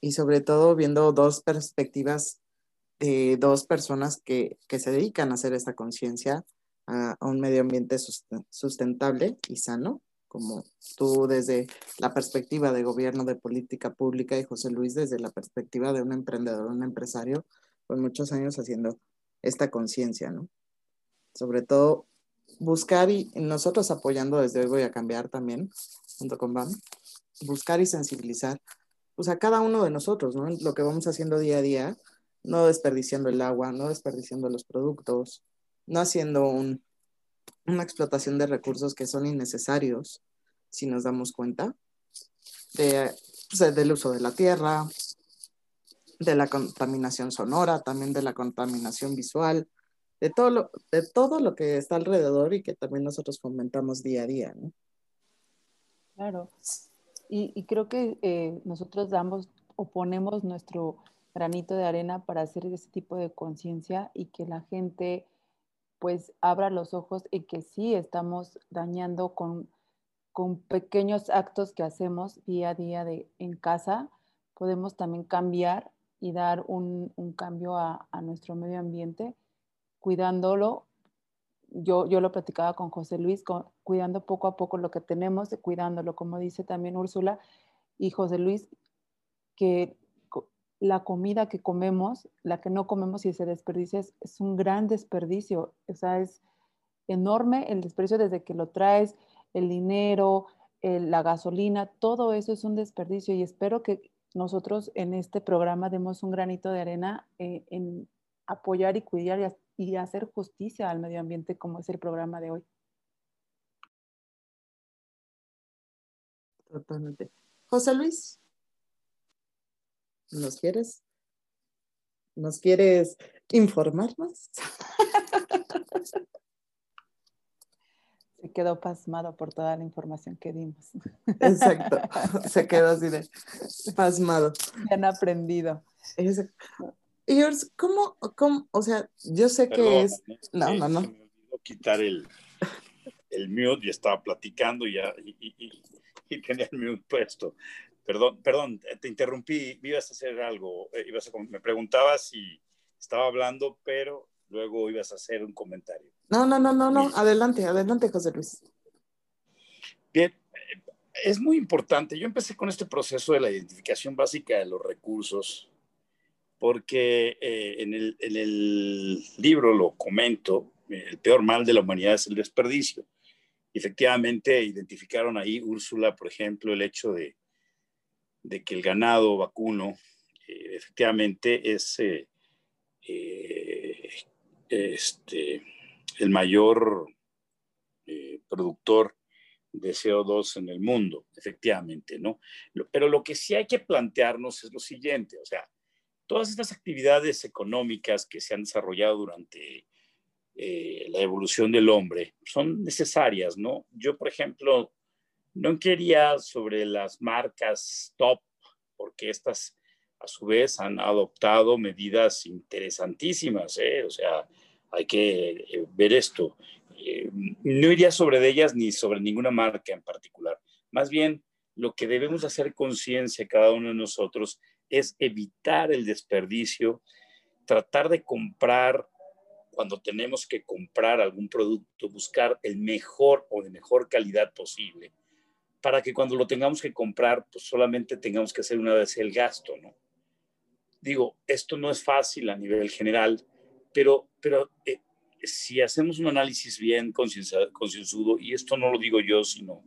[SPEAKER 1] Y sobre todo viendo dos perspectivas de dos personas que, que se dedican a hacer esta conciencia a, un medio ambiente sustentable y sano, como tú desde la perspectiva de gobierno, de política pública y José Luis desde la perspectiva de un emprendedor, un empresario con muchos años haciendo esta conciencia, ¿no? Sobre todo buscar y nosotros apoyando desde hoy voy a cambiar también, junto con BAM, buscar y sensibilizar pues a cada uno de nosotros, ¿no? Lo que vamos haciendo día a día, no desperdiciando el agua, no desperdiciando los productos, no haciendo un, una explotación de recursos que son innecesarios, si nos damos cuenta, de, del uso de la tierra, de la contaminación sonora, también de la contaminación visual, de todo lo, de todo lo que está alrededor y que también nosotros fomentamos día a día.
[SPEAKER 2] Claro. Y, y creo que eh, nosotros damos o ponemos nuestro granito de arena para hacer ese tipo de conciencia y que la gente pues abra los ojos y que sí estamos dañando con, con pequeños actos que hacemos día a día de, en casa, podemos también cambiar y dar un, un cambio a, a, nuestro medio ambiente, cuidándolo. Yo, yo lo platicaba con José Luis, cuidando poco a poco lo que tenemos, cuidándolo, como dice también Úrsula y José Luis, que la comida que comemos, la que no comemos y se desperdicia es, un gran desperdicio. O sea, es enorme el desperdicio desde que lo traes, el dinero, la gasolina, todo eso es un desperdicio y espero que nosotros en este programa demos un granito de arena eh, en apoyar y cuidar y, y, hacer justicia al medio ambiente como es el programa de hoy.
[SPEAKER 1] Totalmente. José Luis, ¿nos quieres? ¿Nos quieres informar más?
[SPEAKER 2] Se quedó pasmado por toda la información que dimos.
[SPEAKER 1] Exacto, se quedó así de pasmado.
[SPEAKER 2] Bien aprendido.
[SPEAKER 1] Exacto. Y ¿cómo, ¿cómo, o sea, yo sé Perdón, que es... No, no, no.
[SPEAKER 4] Se quitar el, el mute y estaba platicando y, ya, y, y, y, tenía el mute puesto. Perdón, perdón, te interrumpí, ibas a hacer algo, eh, ibas a, me preguntabas si estaba hablando, pero luego ibas a hacer un comentario.
[SPEAKER 1] No, no, no, no, no, adelante, adelante, José Luis.
[SPEAKER 4] Bien, es muy importante. Yo empecé con este proceso de la identificación básica de los recursos, porque eh, en, el, en, el, libro lo comento, el peor mal de la humanidad es el desperdicio. Efectivamente, identificaron ahí, Úrsula, por ejemplo, el hecho de, de que el ganado vacuno eh, efectivamente es eh, eh, este, el mayor productor de CO2 en el mundo, efectivamente, ¿no? Pero lo que sí hay que plantearnos es lo siguiente, o sea, todas estas actividades económicas que se han desarrollado durante la evolución del hombre son necesarias, ¿no? Yo, por ejemplo, no quería sobre las marcas top, porque estas a su vez han adoptado medidas interesantísimas, ¿eh? o sea, hay que eh, ver esto. Eh, no iría sobre ellas ni sobre ninguna marca en particular. Más bien, lo que debemos hacer conciencia cada uno de nosotros es evitar el desperdicio, tratar de comprar cuando tenemos que comprar algún producto, buscar el mejor o de mejor calidad posible, para que cuando lo tengamos que comprar, pues solamente tengamos que hacer una vez el gasto, ¿no? Digo, esto no es fácil a nivel general, pero, pero eh, si hacemos un análisis bien concienzudo, y esto no lo digo yo, sino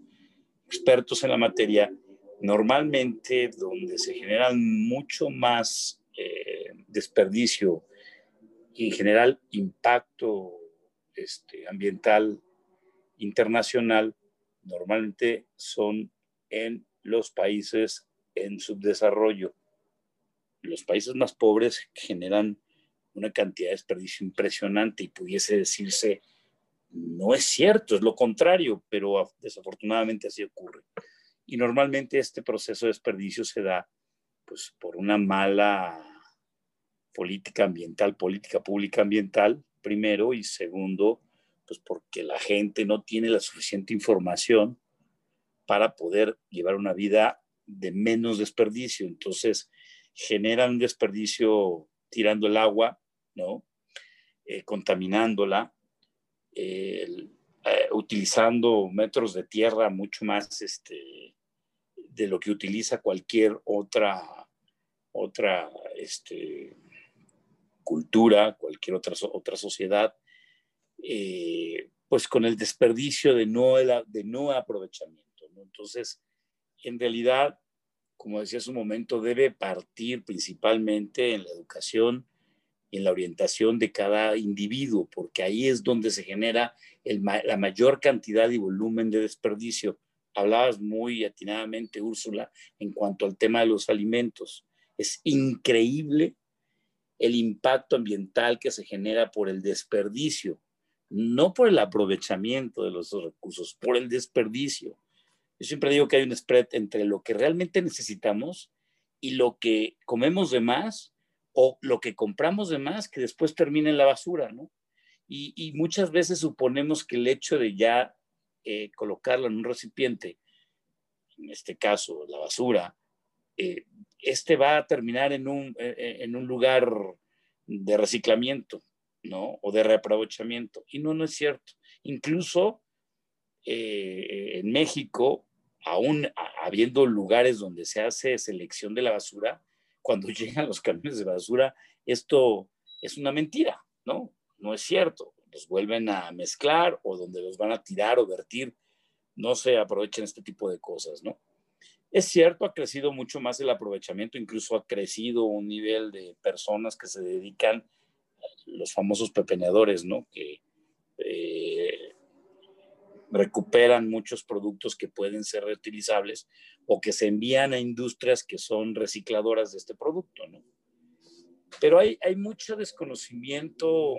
[SPEAKER 4] expertos en la materia, normalmente donde se generan mucho más eh, desperdicio y en general impacto este, ambiental internacional, normalmente son en los países en subdesarrollo. Los países más pobres generan una cantidad de desperdicio impresionante y pudiese decirse, no es cierto, es lo contrario, pero desafortunadamente así ocurre. Y normalmente este proceso de desperdicio se da pues, por una mala política ambiental, política pública ambiental, primero, y segundo, pues porque la gente no tiene la suficiente información para poder llevar una vida de menos desperdicio. Entonces, generan un desperdicio tirando el agua, ¿no? Eh, contaminándola, eh, utilizando metros de tierra mucho más este, de lo que utiliza cualquier otra, otra este, cultura, cualquier otra, otra sociedad, eh, pues con el desperdicio de no, de no aprovechamiento. Entonces, en realidad, como decía hace un momento, debe partir principalmente en la educación y en la orientación de cada individuo, porque ahí es donde se genera la mayor cantidad y volumen de desperdicio hablabas muy atinadamente, Úrsula, en cuanto al tema de los alimentos. Es increíble el impacto ambiental que se genera por el desperdicio, no por el aprovechamiento de los recursos, por el desperdicio. Yo siempre digo que hay un spread entre lo que realmente necesitamos y lo que comemos de más o lo que compramos de más que después termina en la basura, ¿no? Y, muchas veces suponemos que el hecho de ya eh, colocarlo en un recipiente, en este caso la basura, eh, este va a terminar en un, eh, en un lugar de reciclamiento, ¿no? O de reaprovechamiento. Y no, no es cierto. Incluso en México, aún habiendo lugares donde se hace selección de la basura, cuando llegan los camiones de basura, esto es una mentira, ¿no? No es cierto los vuelven a mezclar o donde los van a tirar o vertir, no se aprovechen este tipo de cosas, ¿no? Es cierto, ha crecido mucho más el aprovechamiento, incluso ha crecido un nivel de personas que se dedican, los famosos pepeneadores, ¿no? Que eh, recuperan muchos productos que pueden ser reutilizables o que se envían a industrias que son recicladoras de este producto, ¿no? Pero hay, hay mucho desconocimiento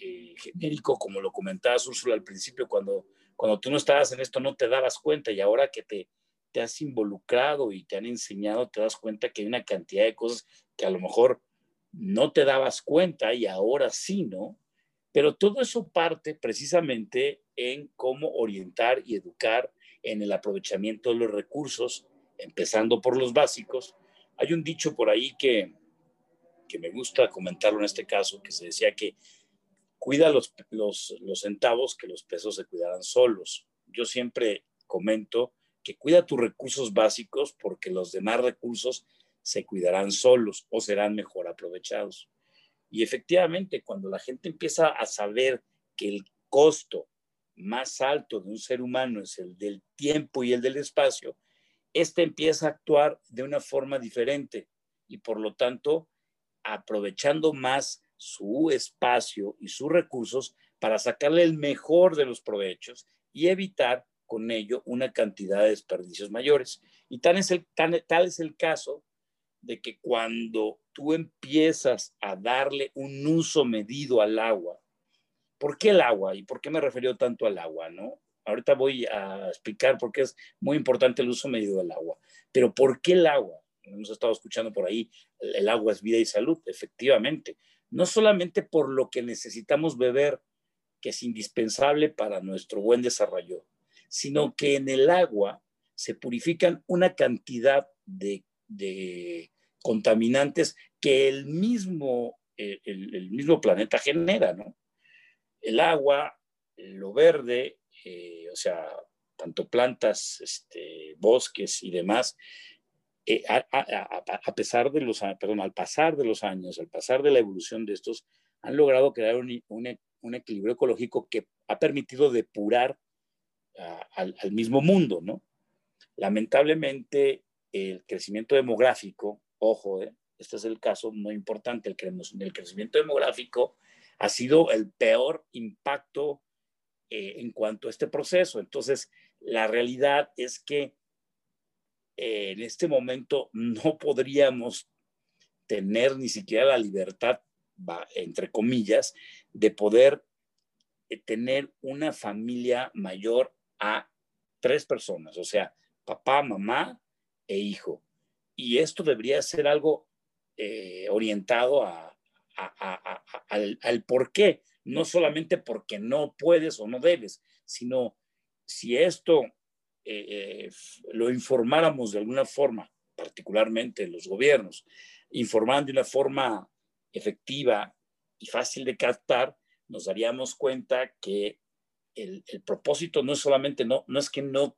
[SPEAKER 4] eh, genérico, como lo comentabas Úrsula al principio, cuando, cuando tú no estabas en esto no te dabas cuenta y ahora que te, te has involucrado y te han enseñado, te das cuenta que hay una cantidad de cosas que a lo mejor no te dabas cuenta y ahora sí, ¿no? Pero todo eso parte precisamente en cómo orientar y educar en el aprovechamiento de los recursos, empezando por los básicos. Hay un dicho por ahí que, que me gusta comentarlo en este caso, que se decía que cuida los, los, centavos que los pesos se cuidaran solos. Yo siempre comento que cuida tus recursos básicos porque los demás recursos se cuidarán solos o serán mejor aprovechados. Y efectivamente, cuando la gente empieza a saber que el costo más alto de un ser humano es el del tiempo y el del espacio, éste empieza a actuar de una forma diferente y por lo tanto aprovechando más su espacio y sus recursos para sacarle el mejor de los provechos y evitar con ello una cantidad de desperdicios mayores. Y tal es el, tal es el caso de que cuando tú empiezas a darle un uso medido al agua, ¿por qué el agua? ¿Y por qué me refiero tanto al agua? ¿no? Ahorita voy a explicar por qué es muy importante el uso medido del agua. Pero ¿por qué el agua? Hemos estado escuchando por ahí, el agua es vida y salud, efectivamente no solamente por lo que necesitamos beber, que es indispensable para nuestro buen desarrollo, sino que en el agua se purifican una cantidad de, contaminantes que el mismo, eh, el, mismo planeta genera, ¿no? El agua, lo verde, eh, o sea, tanto plantas, este, bosques y demás, eh, a, pesar de los, perdón, al pasar de los años, al pasar de la evolución de estos, han logrado crear un, un, equilibrio ecológico que ha permitido depurar al, mismo mundo, ¿no? Lamentablemente, el crecimiento demográfico, ojo, eh, este es el caso muy importante, el, el crecimiento demográfico ha sido el peor impacto eh, en cuanto a este proceso. Entonces, la realidad es que eh, en este momento no podríamos tener ni siquiera la libertad, entre comillas, de poder tener una familia mayor a tres personas, o sea, papá, mamá e hijo. Y esto debería ser algo orientado a, al, por qué, no solamente porque no puedes o no debes, sino si esto eh, eh, lo informáramos de alguna forma, particularmente los gobiernos, informando de una forma efectiva y fácil de captar, nos daríamos cuenta que el, propósito no es solamente, no, no es que no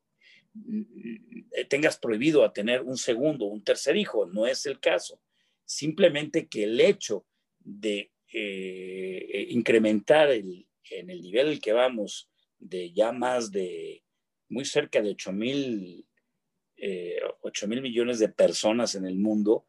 [SPEAKER 4] tengas prohibido a tener un segundo un tercer hijo, no es el caso. Simplemente que el hecho de eh, incrementar el, en el nivel el que vamos de ya más de muy cerca de 8 mil eh, mil millones de personas en el mundo,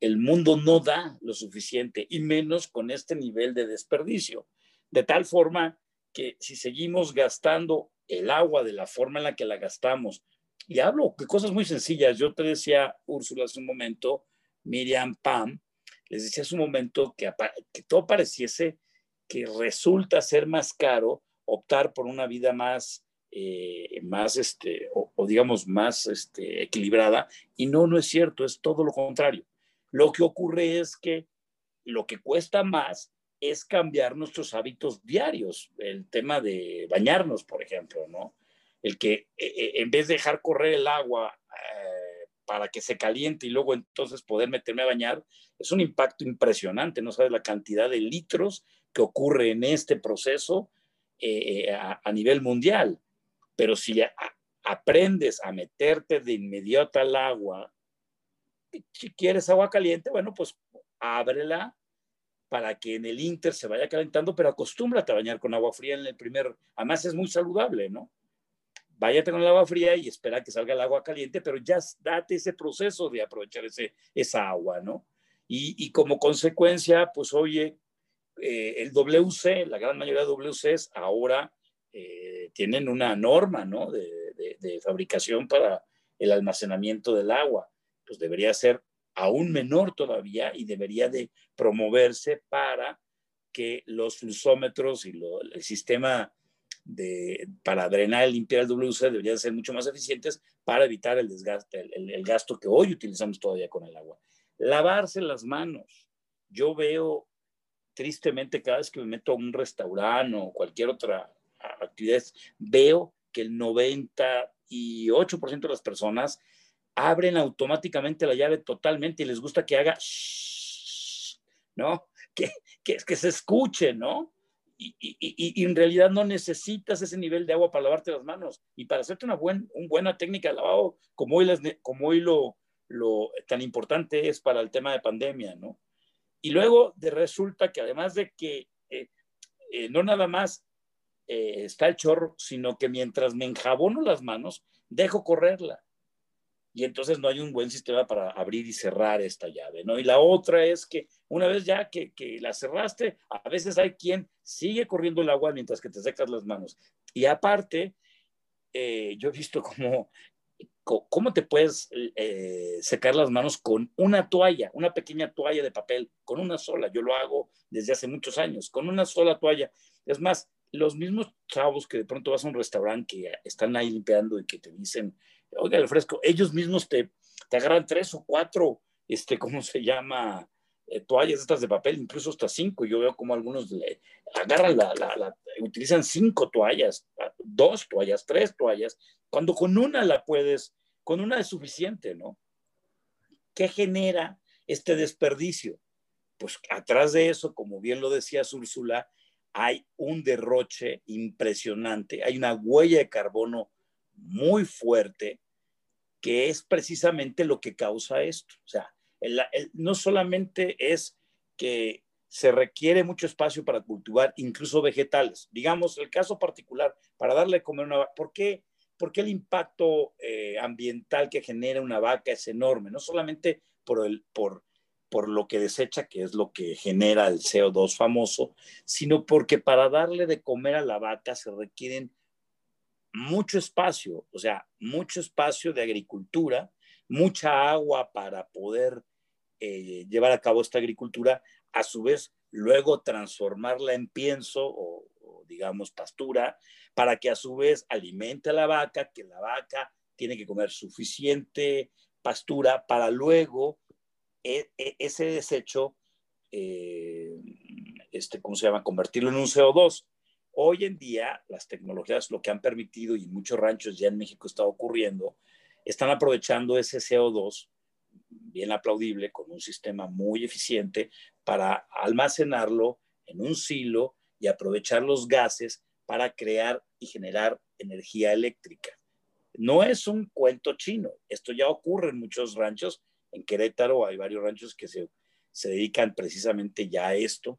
[SPEAKER 4] el mundo no da lo suficiente y menos con este nivel de desperdicio. De tal forma que si seguimos gastando el agua de la forma en la que la gastamos, y hablo de cosas muy sencillas, yo te decía, Úrsula, hace un momento, Miriam, Pam, les decía hace un momento que, que todo pareciese que resulta ser más caro optar por una vida más, eh, más este, o, digamos, más este, equilibrada. Y no, no es cierto, es todo lo contrario. Lo que ocurre es que lo que cuesta más es cambiar nuestros hábitos diarios. El tema de bañarnos, por ejemplo, ¿no? El que e, e, en vez de dejar correr el agua para que se caliente y luego entonces poder meterme a bañar, es un impacto impresionante, no sabes la cantidad de litros que ocurre en este proceso eh, eh, a, nivel mundial. Pero si aprendes a meterte de inmediato al agua, si quieres agua caliente, bueno, pues ábrela para que en el inter se vaya calentando, pero acostúmbrate a bañar con agua fría en el primer, además es muy saludable, ¿no? váyate con el agua fría y espera que salga el agua caliente, pero ya date ese proceso de aprovechar ese, esa agua, ¿no? Y, como consecuencia, pues oye, eh, el WC, la gran mayoría de WCs ahora eh, tienen una norma, ¿no? De, de, fabricación para el almacenamiento del agua. Pues debería ser aún menor todavía y debería de promoverse para que los flusómetros y el sistema para drenar y limpiar el WC deberían ser mucho más eficientes para evitar el desgaste, el, gasto que hoy utilizamos todavía con el agua. Lavarse las manos. Yo veo tristemente cada vez que me meto a un restaurante o cualquier otra actividad, veo que el 98% de las personas abren automáticamente la llave totalmente y les gusta que haga, ¿no? Que, que, se escuche, ¿no? y, en realidad no necesitas ese nivel de agua para lavarte las manos y para hacerte una, buen, buena técnica de lavado como hoy, como hoy lo, lo tan importante es para el tema de pandemia, ¿no? Y luego de resulta que además de que eh, eh, no nada más eh, está el chorro, sino que mientras me enjabono las manos, dejo correrla y entonces no hay un buen sistema para abrir y cerrar esta llave, ¿no? Y la otra es que una vez ya que, la cerraste, a veces hay quien sigue corriendo el agua mientras que te secas las manos. Y aparte, eh, yo he visto cómo, cómo te puedes eh, secar las manos con una toalla, una pequeña toalla de papel, con una sola. Yo lo hago desde hace muchos años, con una sola toalla. Es más, los mismos chavos que de pronto vas a un restaurante que están ahí limpiando y que te dicen, oiga, el fresco, ellos mismos te, te agarran tres o cuatro, este, ¿cómo se llama? Eh, toallas estas de papel, incluso hasta cinco. Yo veo como algunos le agarran la, la, utilizan cinco toallas, dos toallas, tres toallas, cuando con una la puedes, con una es suficiente, ¿no? ¿Qué genera este desperdicio? Pues atrás de eso, como bien lo decía Úrsula, hay un derroche impresionante, hay una huella de carbono muy fuerte, que es precisamente lo que causa esto. O sea, no solamente es que se requiere mucho espacio para cultivar incluso vegetales. Digamos, el caso particular, para darle comer una... ¿Por qué, porque el impacto eh, ambiental que genera una vaca es enorme, no solamente por, el, por, por lo que desecha, que es lo que genera el CO2 famoso, sino porque para darle de comer a la vaca se requieren mucho espacio, o sea, mucho espacio de agricultura, mucha agua para poder eh, llevar a cabo esta agricultura, a su vez luego transformarla en pienso o, digamos pastura, para que a su vez alimente a la vaca, que la vaca tiene que comer suficiente pastura para luego e, e, ese desecho, eh, este, ¿cómo se llama? Convertirlo en un CO2. Hoy en día las tecnologías lo que han permitido, y muchos ranchos ya en México está ocurriendo, están aprovechando ese CO2 bien aplaudible, con un sistema muy eficiente para almacenarlo en un silo y aprovechar los gases para crear y generar energía eléctrica. No es un cuento chino, esto ya ocurre en muchos ranchos, en Querétaro hay varios ranchos que se, dedican precisamente ya a esto.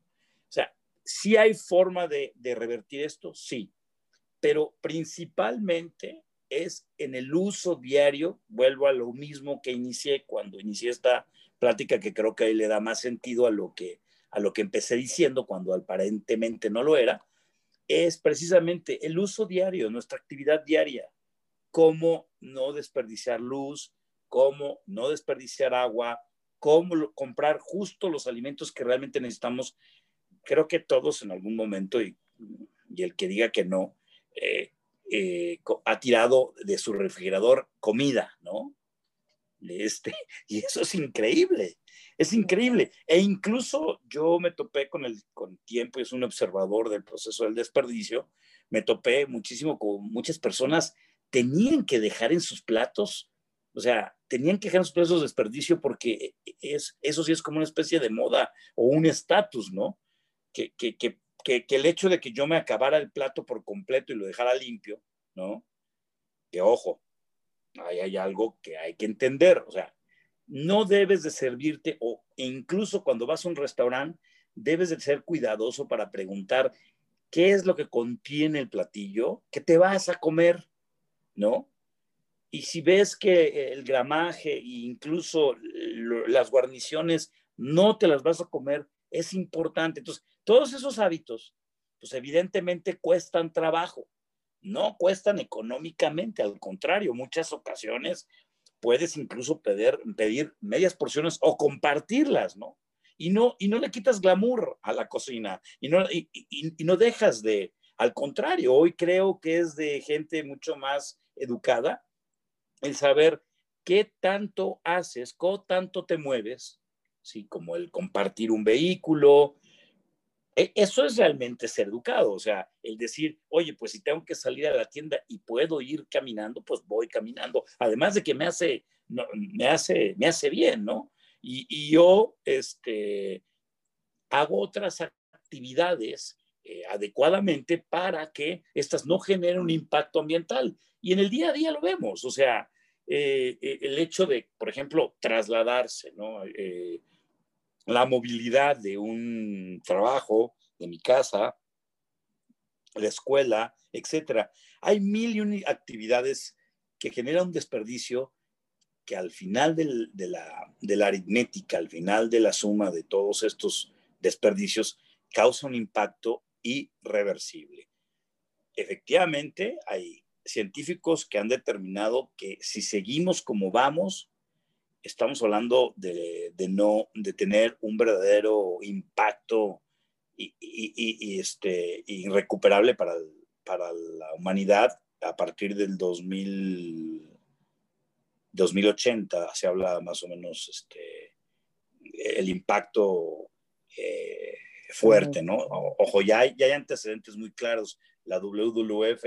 [SPEAKER 4] Sí hay forma de, de revertir esto, sí, pero principalmente es en el uso diario, vuelvo a lo mismo que inicié cuando inicié esta plática, que creo que le da más sentido a lo que, a lo que empecé diciendo cuando aparentemente no lo era, es precisamente el uso diario, nuestra actividad diaria, cómo no desperdiciar luz, cómo no desperdiciar agua, cómo comprar justo los alimentos que realmente necesitamos. Creo que todos en algún momento, y, el que diga que no, eh, eh, ha tirado de su refrigerador comida, ¿no? Este, y eso es increíble, es increíble. E incluso yo me topé con el con tiempo, y es un observador del proceso del desperdicio, me topé muchísimo con muchas personas tenían que dejar en sus platos, o sea, tenían que dejar en sus platos de desperdicio porque es, eso sí es como una especie de moda o un estatus, ¿no? Que, que, que que, el hecho de que yo me acabara el plato por completo y lo dejara limpio, ¿no? Que ojo, ahí hay algo que hay que entender, o sea, no debes de servirte o incluso cuando vas a un restaurante, debes de ser cuidadoso para preguntar qué es lo que contiene el platillo que te vas a comer, ¿no? Y si ves que el gramaje e incluso las guarniciones no te las vas a comer, es importante. Entonces, todos esos hábitos, pues evidentemente cuestan trabajo, no cuestan económicamente, al contrario, muchas ocasiones puedes incluso pedir, pedir medias porciones o compartirlas, ¿no? Y no, y no le quitas glamour a la cocina y no, y, no dejas de, al contrario, hoy creo que es de gente mucho más educada el saber qué tanto haces, qué tanto te mueves, ¿sí? Como el compartir un vehículo, eso es realmente ser educado, o sea, el decir, oye, pues si tengo que salir a la tienda y puedo ir caminando, pues voy caminando. Además de que me hace, me hace, me hace bien, ¿no? Y, yo, este, hago otras actividades eh, adecuadamente para que estas no generen un impacto ambiental. Y en el día a día lo vemos, o sea, eh, eh, el hecho de, por ejemplo, trasladarse, ¿no? La movilidad de un trabajo, de mi casa, la escuela, etcétera. Hay mil actividades que generan un desperdicio que al final de, la, de la aritmética, al final de la suma de todos estos desperdicios, causa un impacto irreversible. Efectivamente, hay científicos que han determinado que si seguimos como vamos, estamos hablando de, no, de tener un verdadero impacto y, este, irrecuperable para, para la humanidad a partir del 2000, 2080, se habla más o menos este, el impacto eh, fuerte, ¿no? Ojo, ya hay, ya hay antecedentes muy claros. La WWF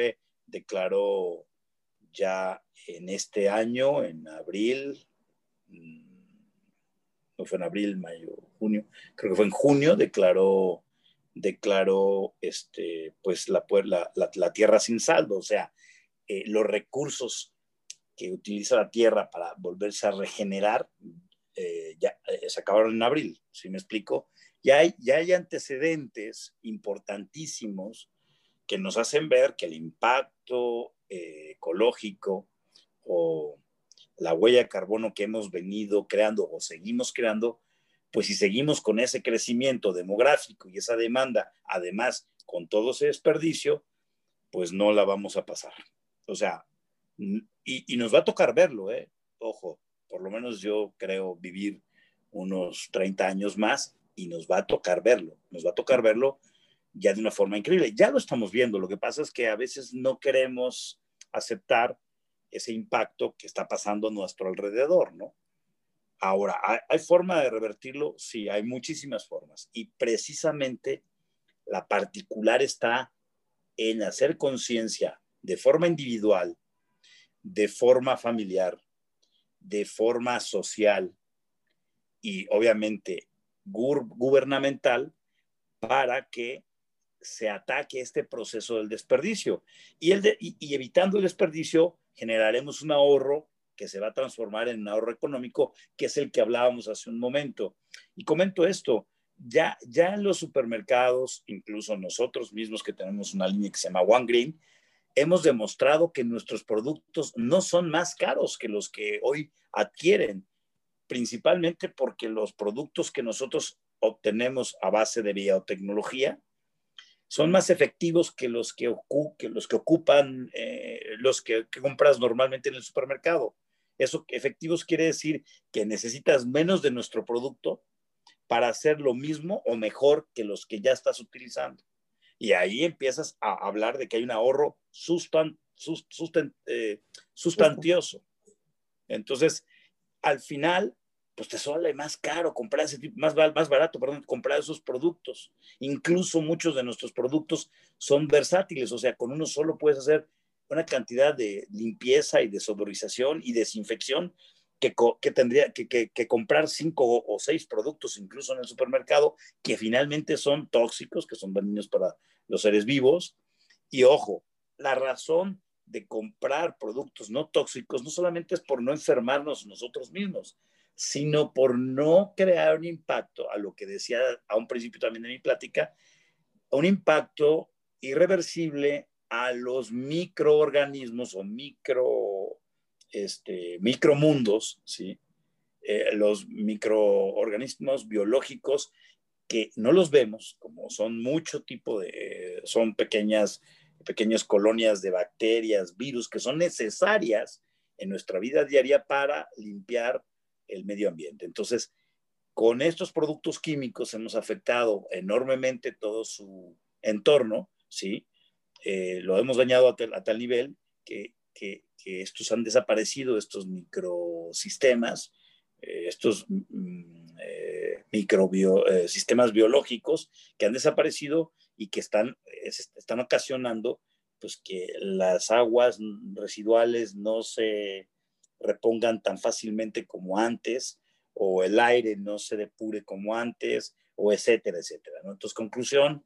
[SPEAKER 4] declaró ya en este año, en abril, no fue en abril, mayo, junio, creo que fue en junio, declaró, declaró este, pues la, la, la tierra sin saldo, o sea, eh, los recursos que utiliza la tierra para volverse a regenerar eh, ya eh, se acabaron en abril, si me explico? Ya hay, ya hay antecedentes importantísimos que nos hacen ver que el impacto ecológico o la huella de carbono que hemos venido creando o seguimos creando, pues si seguimos con ese crecimiento demográfico y esa demanda, además con todo ese desperdicio, pues no la vamos a pasar. O sea, y, nos va a tocar verlo, ¿eh? Ojo, por lo menos yo creo vivir unos 30 años más y nos va a tocar verlo, nos va a tocar verlo ya de una forma increíble. Ya lo estamos viendo, lo que pasa es que a veces no queremos aceptar ese impacto que está pasando a nuestro alrededor, ¿no? Ahora, ¿hay, forma de revertirlo? Sí, hay muchísimas formas. Y precisamente la particular está en hacer conciencia de forma individual, de forma familiar, de forma social y obviamente gubernamental para que se ataque este proceso del desperdicio. Y, el y, evitando el desperdicio, generaremos un ahorro que se va a transformar en un ahorro económico, que es el que hablábamos hace un momento. Y comento esto, ya, ya en los supermercados, incluso nosotros mismos que tenemos una línea que se llama One Green, hemos demostrado que nuestros productos no son más caros que los que hoy adquieren, principalmente porque los productos que nosotros obtenemos a base de biotecnología son más efectivos que los que, los que ocupan, eh, los que, compras normalmente en el supermercado. Eso efectivos quiere decir que necesitas menos de nuestro producto para hacer lo mismo o mejor que los que ya estás utilizando. Y ahí empiezas a hablar de que hay un ahorro sustan, eh, sustantioso. Entonces, al final, pues te sale más caro comprar ese tipo, más, más barato, perdón, comprar esos productos. Incluso muchos de nuestros productos son versátiles, o sea, con uno solo puedes hacer una cantidad de limpieza y de sodorización y desinfección que, que tendría que, que, comprar cinco o, seis productos incluso en el supermercado que finalmente son tóxicos, que son dañinos para los seres vivos. Y ojo, la razón de comprar productos no tóxicos no solamente es por no enfermarnos nosotros mismos, sino por no crear un impacto, a lo que decía a un principio también de mi plática, un impacto irreversible a los microorganismos o micro, este, micromundos, ¿sí? Eh, los microorganismos biológicos que no los vemos, como son mucho tipo de, son pequeñas, pequeñas colonias de bacterias, virus, que son necesarias en nuestra vida diaria para limpiar el medio ambiente. Entonces, con estos productos químicos hemos afectado enormemente todo su entorno, ¿sí? Eh, lo hemos dañado a, tal nivel que, estos han desaparecido, estos microsistemas, eh, estos mm, eh, sistemas biológicos que han desaparecido y que están, están ocasionando pues, que las aguas residuales no se repongan tan fácilmente como antes, o el aire no se depure como antes, o etcétera, etcétera. Entonces, conclusión,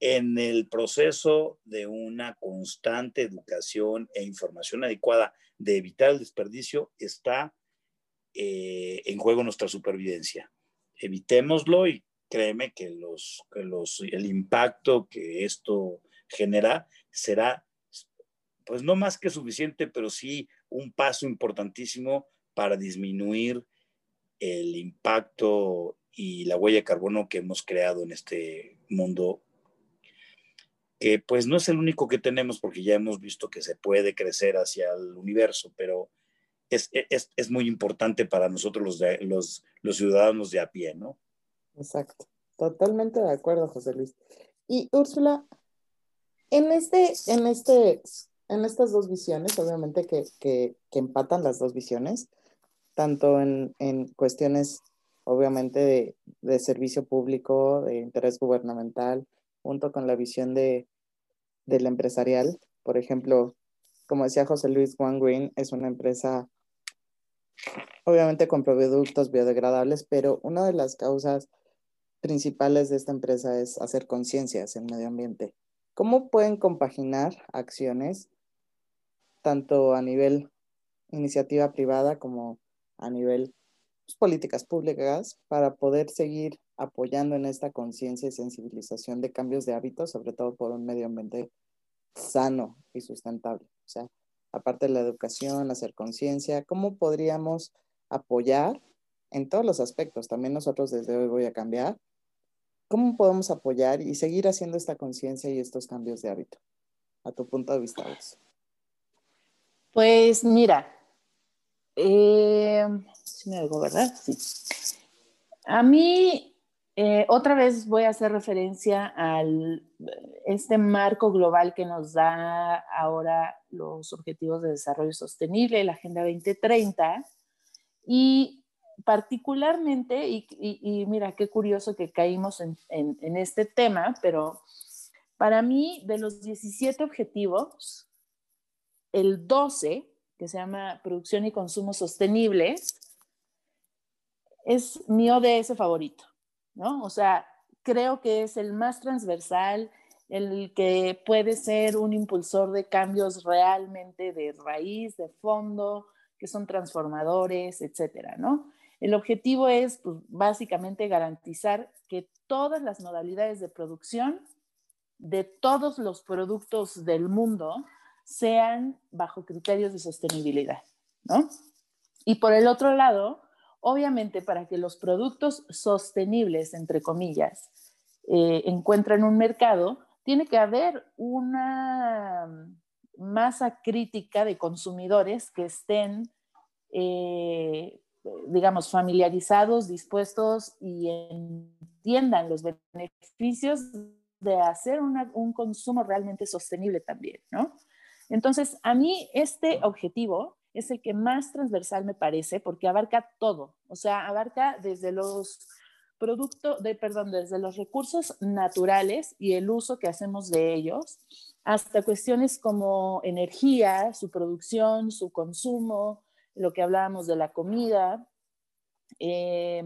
[SPEAKER 4] en el proceso de una constante educación e información adecuada de evitar el desperdicio está eh, en juego nuestra supervivencia. Evitémoslo y créeme que, los, que los, el impacto que esto genera será, pues no más que suficiente, pero sí un paso importantísimo para disminuir el impacto y la huella de carbono que hemos creado en este mundo, que pues no es el único que tenemos porque ya hemos visto que se puede crecer hacia el universo, pero es, es, muy importante para nosotros los, los, los ciudadanos de a pie, ¿no?
[SPEAKER 1] Exacto, totalmente de acuerdo, José Luis. Y Úrsula, en este, en este en estas dos visiones, obviamente que, que, empatan las dos visiones, tanto en, en cuestiones, obviamente, de, de, servicio público, de interés gubernamental, junto con la visión de, del empresarial. Por ejemplo, como decía José Luis, One Green es una empresa, obviamente, con productos biodegradables, pero una de las causas principales de esta empresa es hacer conciencia en medio ambiente. ¿Cómo pueden compaginar acciones tanto a nivel iniciativa privada como a nivel pues, políticas públicas para poder seguir apoyando en esta conciencia y sensibilización de cambios de hábitos, sobre todo por un medio ambiente sano y sustentable. O sea, aparte de la educación, hacer conciencia, ¿cómo podríamos apoyar en todos los aspectos? También nosotros desde hoy voy a cambiar. ¿Cómo podemos apoyar y seguir haciendo esta conciencia y estos cambios de hábito? A tu punto de vista, Alex.
[SPEAKER 3] Pues mira, eh, sí me digo, ¿verdad? Sí. A mí, eh, otra vez voy a hacer referencia al este marco global que nos da ahora los Objetivos de Desarrollo Sostenible, la Agenda 2030, y particularmente, y, mira, qué curioso que caímos en, en este tema, pero para mí, de los 17 objetivos, el 12 que se llama Producción y Consumo Sostenibles, es mi ODS favorito, ¿no? O sea, creo que es el más transversal, el que puede ser un impulsor de cambios realmente de raíz, de fondo, que son transformadores, etcétera, ¿no? El objetivo es pues, básicamente garantizar que todas las modalidades de producción de todos los productos del mundo sean bajo criterios de sostenibilidad, ¿no? Y por el otro lado, obviamente para que los productos sostenibles, entre comillas, eh, encuentren un mercado, tiene que haber una masa crítica de consumidores que estén, eh, digamos, familiarizados, dispuestos y entiendan los beneficios de hacer un consumo realmente sostenible también, ¿no? Entonces, a mí este objetivo es el que más transversal me parece porque abarca todo, o sea, abarca desde los productos, de, perdón, desde los recursos naturales y el uso que hacemos de ellos, hasta cuestiones como energía, su producción, su consumo, lo que hablábamos de la comida. Eh,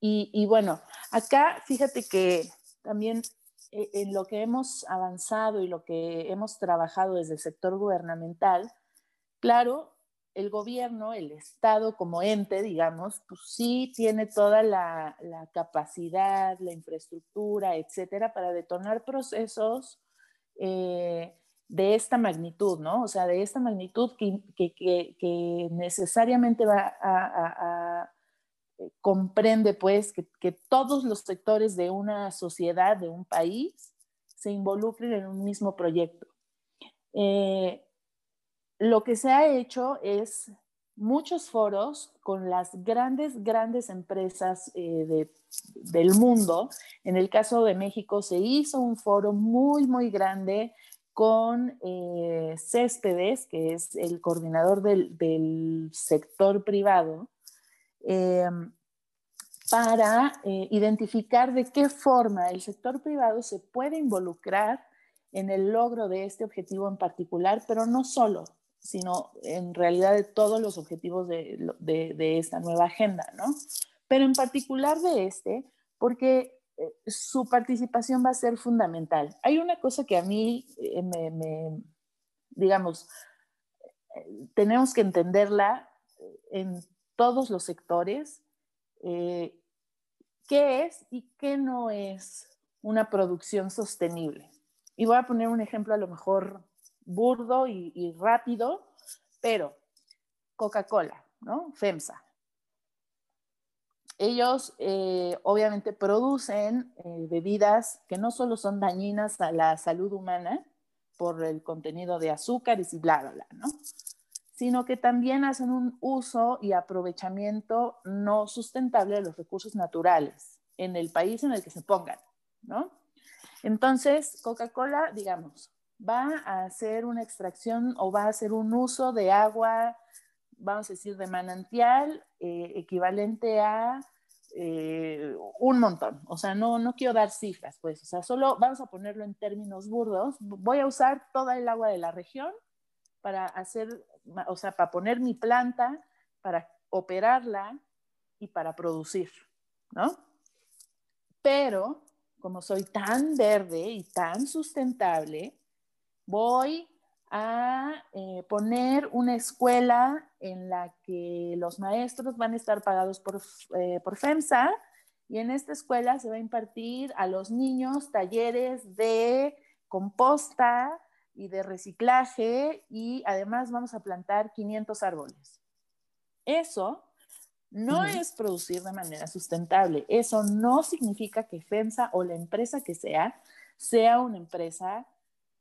[SPEAKER 3] y, bueno, acá fíjate que también en lo que hemos avanzado y lo que hemos trabajado desde el sector gubernamental, claro, el gobierno, el Estado como ente, digamos, pues sí tiene toda la, capacidad, la infraestructura, etcétera, para detonar procesos eh, de esta magnitud, ¿no? O sea, de esta magnitud que, necesariamente va a comprende pues que, todos los sectores de una sociedad, de un país, se involucren en un mismo proyecto. Eh, lo que se ha hecho es muchos foros con las grandes, grandes empresas eh, del mundo. En el caso de México se hizo un foro muy, muy grande con eh, Céspedes, que es el coordinador del sector privado, Em, para eh, identificar de qué forma el sector privado se puede involucrar en el logro de este objetivo en particular, pero no solo, sino en realidad de todos los objetivos de, esta nueva agenda, ¿no? Pero en particular de este, porque eh, su participación va a ser fundamental. Hay una cosa que a mí eh, me, me, digamos, tenemos que entenderla en todos los sectores eh, qué es y qué no es una producción sostenible. Y voy a poner un ejemplo a lo mejor burdo y, rápido, pero Coca-Cola, ¿no? FEMSA. Ellos eh, obviamente producen eh, bebidas que no solo son dañinas a la salud humana por el contenido de azúcares y bla, bla, ¿no? Sino que también hacen un uso y aprovechamiento no sustentable de los recursos naturales en el país en el que se pongan, ¿no? Entonces, Coca-Cola, digamos, va a hacer una extracción o va a hacer un uso de agua, vamos a decir, de manantial, eh, equivalente a eh, un montón. O sea, no, no quiero dar cifras, pues, o sea, solo vamos a ponerlo en términos burdos. Voy a usar toda el agua de la región para hacer o sea, para poner mi planta, para operarla y para producir, ¿no? Pero como soy tan verde y tan sustentable, voy a eh, poner una escuela en la que los maestros van a estar pagados por, eh, por FEMSA y en esta escuela se va a impartir a los niños talleres de composta, y de reciclaje y además vamos a plantar 500 árboles. Eso no es producir de manera sustentable. Eso no significa que FEMSA o la empresa que sea sea una empresa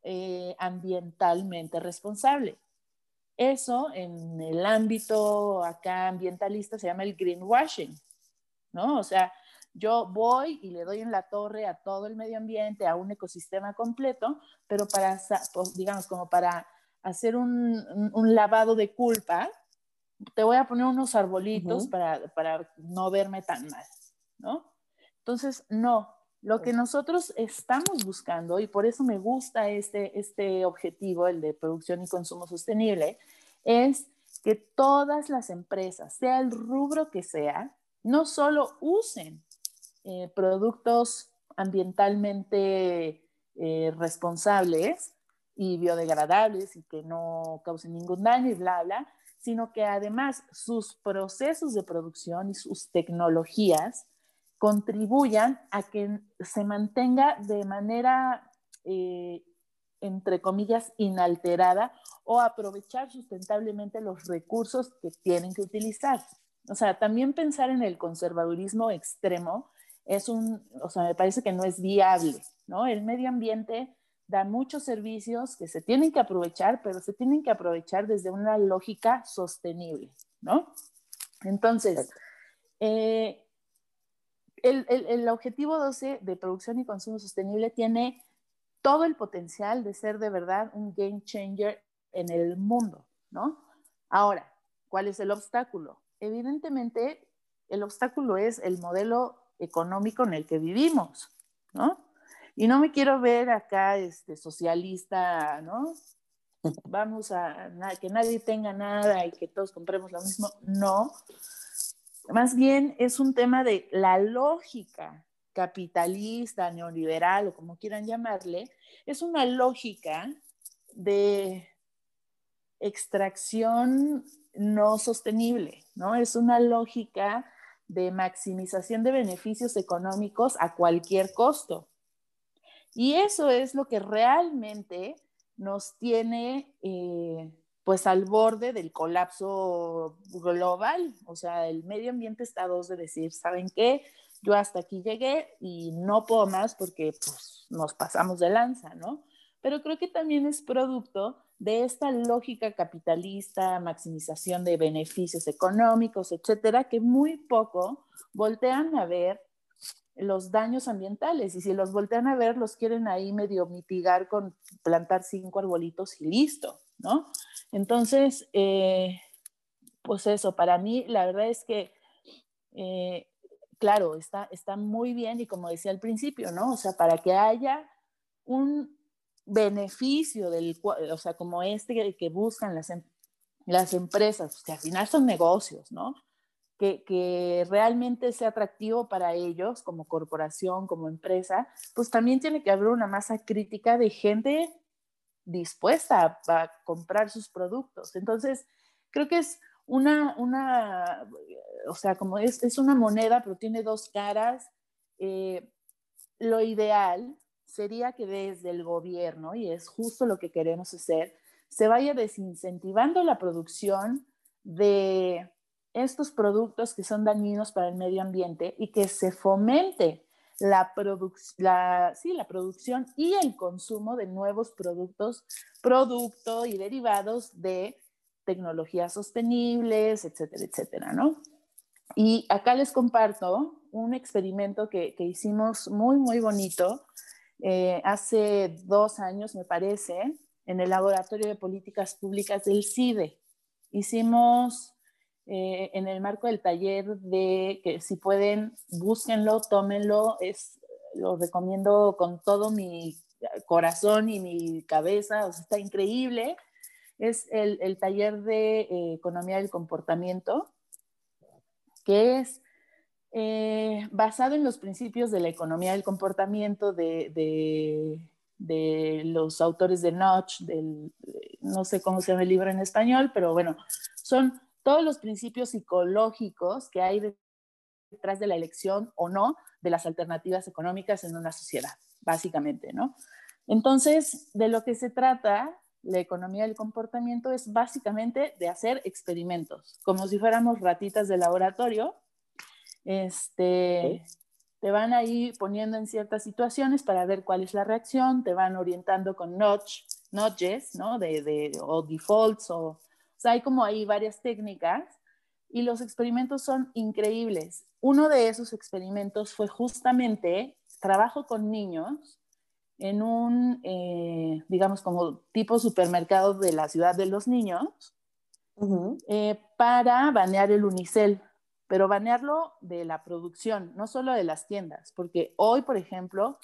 [SPEAKER 3] eh, ambientalmente responsable. Eso en el ámbito acá ambientalista se llama el greenwashing, ¿no? O sea, yo voy y le doy en la torre a todo el medio ambiente, a un ecosistema completo, pero para, pues, digamos, como para hacer un, un lavado de culpa, te voy a poner unos arbolitos para, para no verme tan mal, ¿no? Entonces, no, lo que nosotros estamos buscando, y por eso me gusta este, este objetivo, el de producción y consumo sostenible, es que todas las empresas, sea el rubro que sea, no solo usen eh, productos ambientalmente eh, responsables y biodegradables y que no causen ningún daño y bla, bla, sino que además sus procesos de producción y sus tecnologías contribuyan a que se mantenga de manera, eh, entre comillas, inalterada o aprovechar sustentablemente los recursos que tienen que utilizar. O sea, también pensar en el conservadurismo extremo es un, o sea, me parece que no es viable, ¿no? El medio ambiente da muchos servicios que se tienen que aprovechar, pero se tienen que aprovechar desde una lógica sostenible, ¿no? Entonces, eh, el, el, objetivo 12 de producción y consumo sostenible tiene todo el potencial de ser de verdad un game changer en el mundo, ¿no? Ahora, ¿cuál es el obstáculo? Evidentemente, el obstáculo es el modelo económico en el que vivimos, ¿no? Y no me quiero ver acá este, socialista, ¿no? Vamos a que nadie tenga nada y que todos compremos lo mismo. No. Más bien es un tema de la lógica capitalista, neoliberal o como quieran llamarle. Es una lógica de extracción no sostenible, ¿no? Es una lógica de maximización de beneficios económicos a cualquier costo. Y eso es lo que realmente nos tiene eh, pues al borde del colapso global. O sea, el medio ambiente está a dos de decir, ¿saben qué? Yo hasta aquí llegué y no puedo más porque pues, nos pasamos de lanza, ¿no? Pero creo que también es producto de esta lógica capitalista, maximización de beneficios económicos, etcétera, que muy poco voltean a ver los daños ambientales y si los voltean a ver, los quieren ahí medio mitigar con plantar cinco arbolitos y listo, ¿no? Entonces, eh, pues eso, para mí la verdad es que, eh, claro, está, está muy bien y como decía al principio, ¿no? O sea, para que haya un beneficio del, o sea, como este que buscan las, em, las empresas, que al final son negocios, ¿no? que, realmente sea atractivo para ellos como corporación, como empresa, pues también tiene que haber una masa crítica de gente dispuesta a, comprar sus productos. Entonces, creo que es una, una o sea, como es, es una moneda, pero tiene dos caras. Eh, lo ideal sería que desde el gobierno, y es justo lo que queremos hacer, se vaya desincentivando la producción de estos productos que son dañinos para el medio ambiente y que se fomente la, la, sí, la producción y el consumo de nuevos productos, producto y derivados de tecnologías sostenibles, etcétera, etcétera, ¿no? Y acá les comparto un experimento que, que hicimos muy, muy bonito eh, hace dos años, me parece, en el Laboratorio de Políticas Públicas del CIDE. Hicimos eh, en el marco del taller de que si pueden, búsquenlo, tómenlo, es, lo recomiendo con todo mi corazón y mi cabeza, está increíble. Es el, el taller de eh, economía del comportamiento, que es eh, basado en los principios de la economía del comportamiento de, de, de los autores de Notch, del, no sé cómo se llama el libro en español, pero bueno, son todos los principios psicológicos que hay detrás de la elección o no de las alternativas económicas en una sociedad, básicamente, ¿no? Entonces, de lo que se trata la economía del comportamiento es básicamente de hacer experimentos, como si fuéramos ratitas de laboratorio. Este, te van ahí poniendo en ciertas situaciones para ver cuál es la reacción, te van orientando con notch, notches, ¿no? De, de, o defaults, o, o sea, hay como ahí varias técnicas y los experimentos son increíbles. Uno de esos experimentos fue justamente trabajo con niños en un, eh, digamos, como tipo supermercado de la ciudad de los niños eh, para banear el unicel, pero banearlo de la producción, no solo de las tiendas, porque hoy, por ejemplo,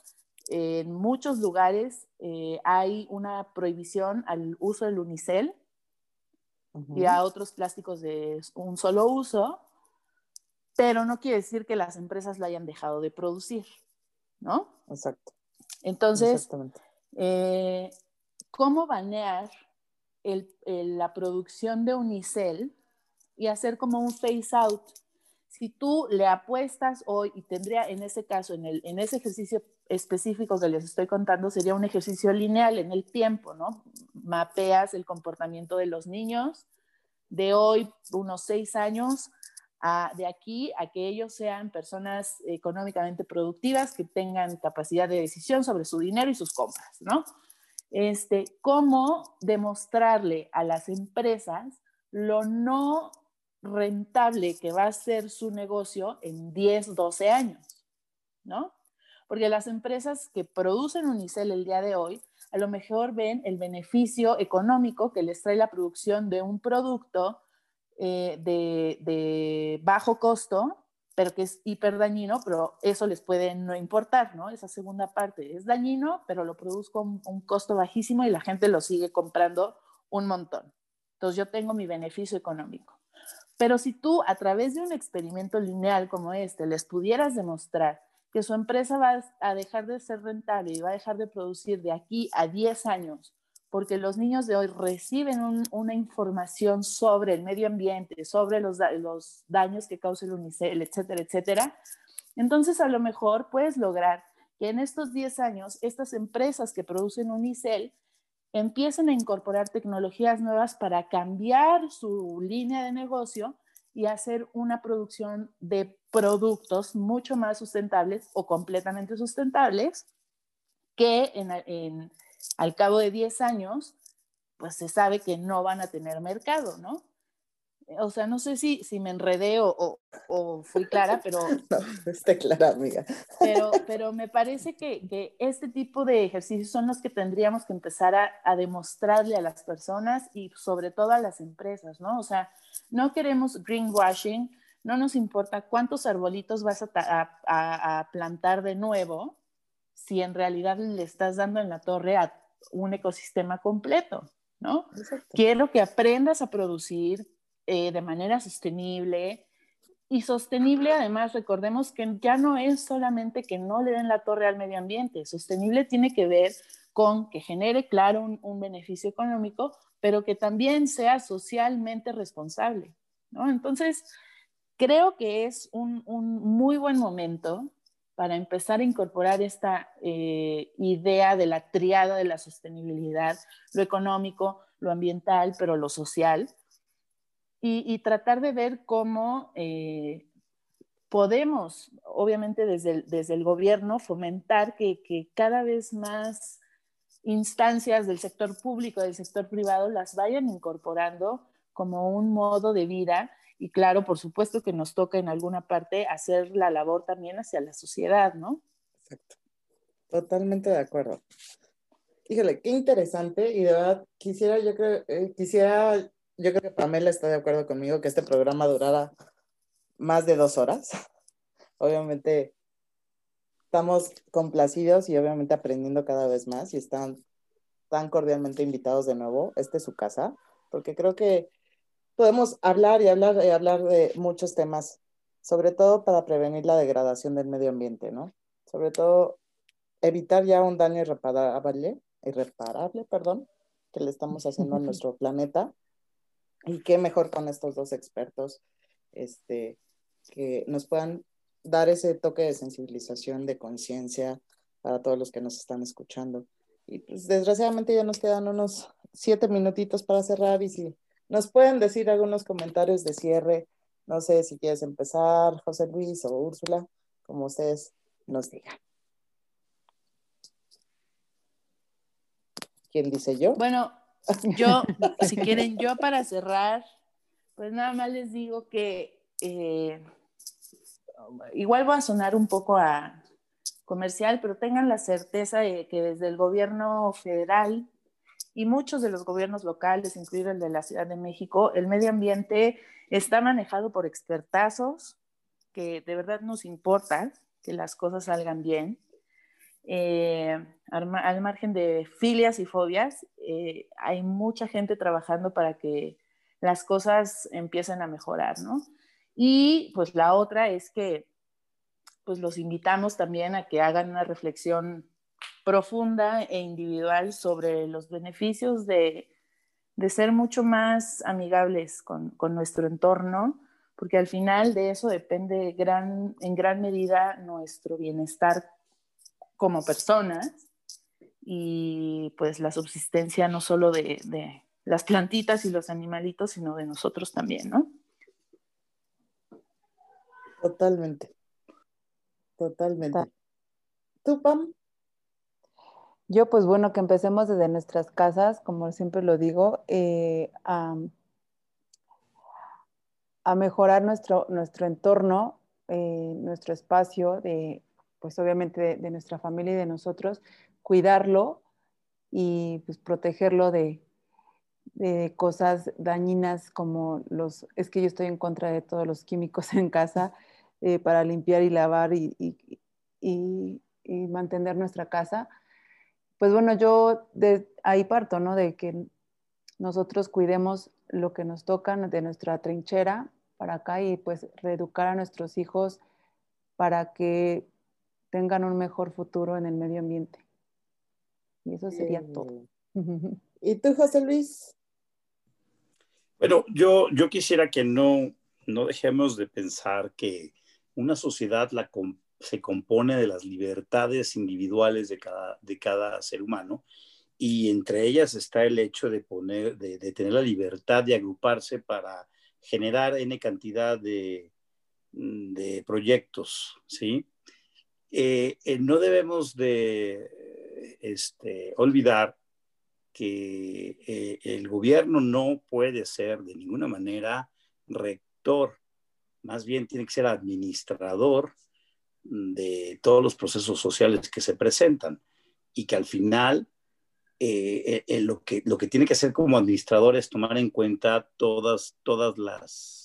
[SPEAKER 3] en muchos lugares eh, hay una prohibición al uso del unicel y a otros plásticos de un solo uso, pero no quiere decir que las empresas lo hayan dejado de producir, ¿no?
[SPEAKER 1] Exacto.
[SPEAKER 3] Entonces, eh, ¿cómo banear la producción de unicel y hacer como un phase out? Si tú le apuestas hoy, y tendría en ese caso, en, el, en ese ejercicio específico que les estoy contando, sería un ejercicio lineal en el tiempo, ¿no? Mapeas el comportamiento de los niños de hoy, unos seis años, de aquí a que ellos sean personas económicamente productivas, que tengan capacidad de decisión sobre su dinero y sus compras, ¿no? Este, cómo demostrarle a las empresas lo no rentable que va a ser su negocio en 10, 12 años, ¿no? Porque las empresas que producen unicel el día de hoy, a lo mejor ven el beneficio económico que les trae la producción de un producto eh, de, bajo costo, pero que es hiper dañino, pero eso les puede no importar, ¿no? Esa segunda parte es dañino, pero lo produzco a un, costo bajísimo y la gente lo sigue comprando un montón. Entonces yo tengo mi beneficio económico. Pero si tú a través de un experimento lineal como este les pudieras demostrar que su empresa va a dejar de ser rentable y va a dejar de producir de aquí a 10 años porque los niños de hoy reciben una información sobre el medio ambiente, sobre los, los daños que causa el unicel, etcétera, etcétera. Entonces, a lo mejor puedes lograr que en estos 10 años estas empresas que producen unicel empiecen a incorporar tecnologías nuevas para cambiar su línea de negocio y hacer una producción de productos mucho más sustentables o completamente sustentables que al cabo de 10 años, pues se sabe que no van a tener mercado, ¿no? O sea, no sé si, si me enredé o, o, fui clara, pero...
[SPEAKER 1] No, esté clara, amiga.
[SPEAKER 3] Pero, pero me parece que, que, este tipo de ejercicios son los que tendríamos que empezar a, a, demostrarle a las personas y sobre todo a las empresas, ¿no? O sea, no queremos greenwashing, no nos importa cuántos arbolitos vas a, a, a plantar de nuevo, si en realidad le estás dando en la torre a un ecosistema completo, ¿no? Quiero que aprendas a producir eh, de manera sostenible y sostenible además, recordemos que ya no es solamente que no le den la torre al medio ambiente, sostenible tiene que ver con que genere, claro, un, beneficio económico, pero que también sea socialmente responsable, ¿no? Entonces, creo que es un, un muy buen momento para empezar a incorporar esta eh, idea de la triada de la sostenibilidad, lo económico, lo ambiental, pero lo social, y, tratar de ver cómo eh, podemos, obviamente desde el, desde el gobierno, fomentar que, que, cada vez más instancias del sector público, del sector privado, las vayan incorporando como un modo de vida y claro, por supuesto que nos toca en alguna parte hacer la labor también hacia la sociedad, ¿no?
[SPEAKER 1] Exacto. Totalmente de acuerdo. Híjole, qué interesante y de verdad quisiera, yo creo, eh, quisiera, yo creo que Pamela está de acuerdo conmigo que este programa durara más de dos horas. obviamente estamos complacidos y obviamente aprendiendo cada vez más y están tan cordialmente invitados de nuevo. Esta es su casa, porque creo que podemos hablar y hablar y hablar de muchos temas, sobre todo para prevenir la degradación del medio ambiente, ¿no? Sobre todo evitar ya un daño irreparable, irreparable, perdón, que le estamos haciendo a nuestro planeta. Y qué mejor con estos dos expertos, este, que nos puedan dar ese toque de sensibilización, de conciencia para todos los que nos están escuchando. Y pues desgraciadamente ya nos quedan unos siete minutitos para cerrar y si nos pueden decir algunos comentarios de cierre, no sé si quieres empezar, José Luis o Úrsula, como ustedes nos digan. ¿Quién dice yo?
[SPEAKER 3] Bueno, yo, si quieren, yo para cerrar, pues nada más les digo que eh, igual va a sonar un poco a comercial, pero tengan la certeza de que desde el gobierno federal y muchos de los gobiernos locales, incluido el de la Ciudad de México, el medio ambiente está manejado por expertazos que de verdad nos importa que las cosas salgan bien. Eh, al, margen de filias y fobias, eh, hay mucha gente trabajando para que las cosas empiecen a mejorar, ¿no? Y pues la otra es que pues los invitamos también a que hagan una reflexión profunda e individual sobre los beneficios de, ser mucho más amigables con, nuestro entorno, porque al final de eso depende en gran medida nuestro bienestar como personas y pues la subsistencia no solo de, de las plantitas y los animalitos, sino de nosotros también, ¿no?
[SPEAKER 1] Totalmente. Totalmente. ¿Tú, Pam?
[SPEAKER 2] Yo, pues bueno, que empecemos desde nuestras casas, como siempre lo digo, eh, a, mejorar nuestro, nuestro entorno, eh, nuestro espacio, de, pues obviamente de, nuestra familia y de nosotros, cuidarlo y pues protegerlo de, de cosas dañinas como los, es que yo estoy en contra de todos los químicos en casa eh, para limpiar y lavar y, y, y mantener nuestra casa pues bueno, yo de ahí parto, ¿no? De que nosotros cuidemos lo que nos toca de nuestra trinchera para acá y pues reeducar a nuestros hijos para que tengan un mejor futuro en el medio ambiente. Y eso sería todo.
[SPEAKER 1] ¿Y tú, José Luis?
[SPEAKER 4] Bueno, yo, yo quisiera que no, no dejemos de pensar que una sociedad la, se compone de las libertades individuales de cada, de cada ser humano y entre ellas está el hecho de, poner, de, tener la libertad de agruparse para generar N cantidad de, mm, de proyectos, ¿sí? Eh, eh, no debemos de este, olvidar que eh, el gobierno no puede ser de ninguna manera rector, más bien tiene que ser administrador de todos los procesos sociales que se presentan y que al final lo, que, lo que tiene que hacer como administrador es tomar en cuenta todas, todas, las,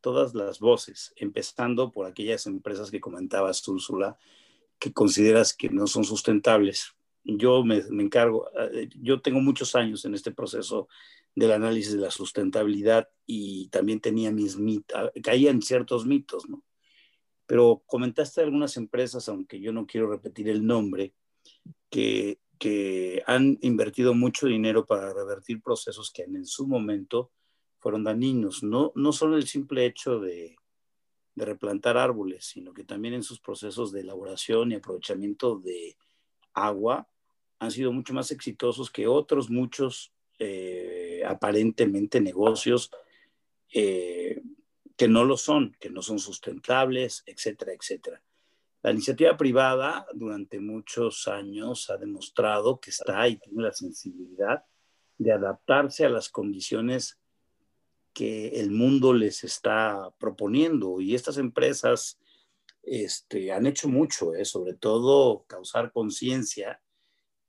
[SPEAKER 4] todas las voces, empezando por aquellas empresas que comentabas, Úrsula, que consideras que no son sustentables. Yo me, me encargo, yo tengo muchos años en este proceso del análisis de la sustentabilidad y también tenía mis mitos, caía en ciertos mitos, ¿no? pero comentaste algunas empresas, aunque yo no quiero repetir el nombre, que, que han invertido mucho dinero para revertir procesos que en, su momento fueron dañinos. No, no solo el simple hecho de, de replantar árboles, sino que también en sus procesos de elaboración y aprovechamiento de agua han sido mucho más exitosos que otros muchos eh, aparentemente negocios eh, que no lo son, que no son sustentables, etcétera, etcétera. La iniciativa privada durante muchos años ha demostrado que está y tiene la sensibilidad de adaptarse a las condiciones que el mundo les está proponiendo. Y estas empresas este, han hecho mucho, ¿eh? sobre todo causar conciencia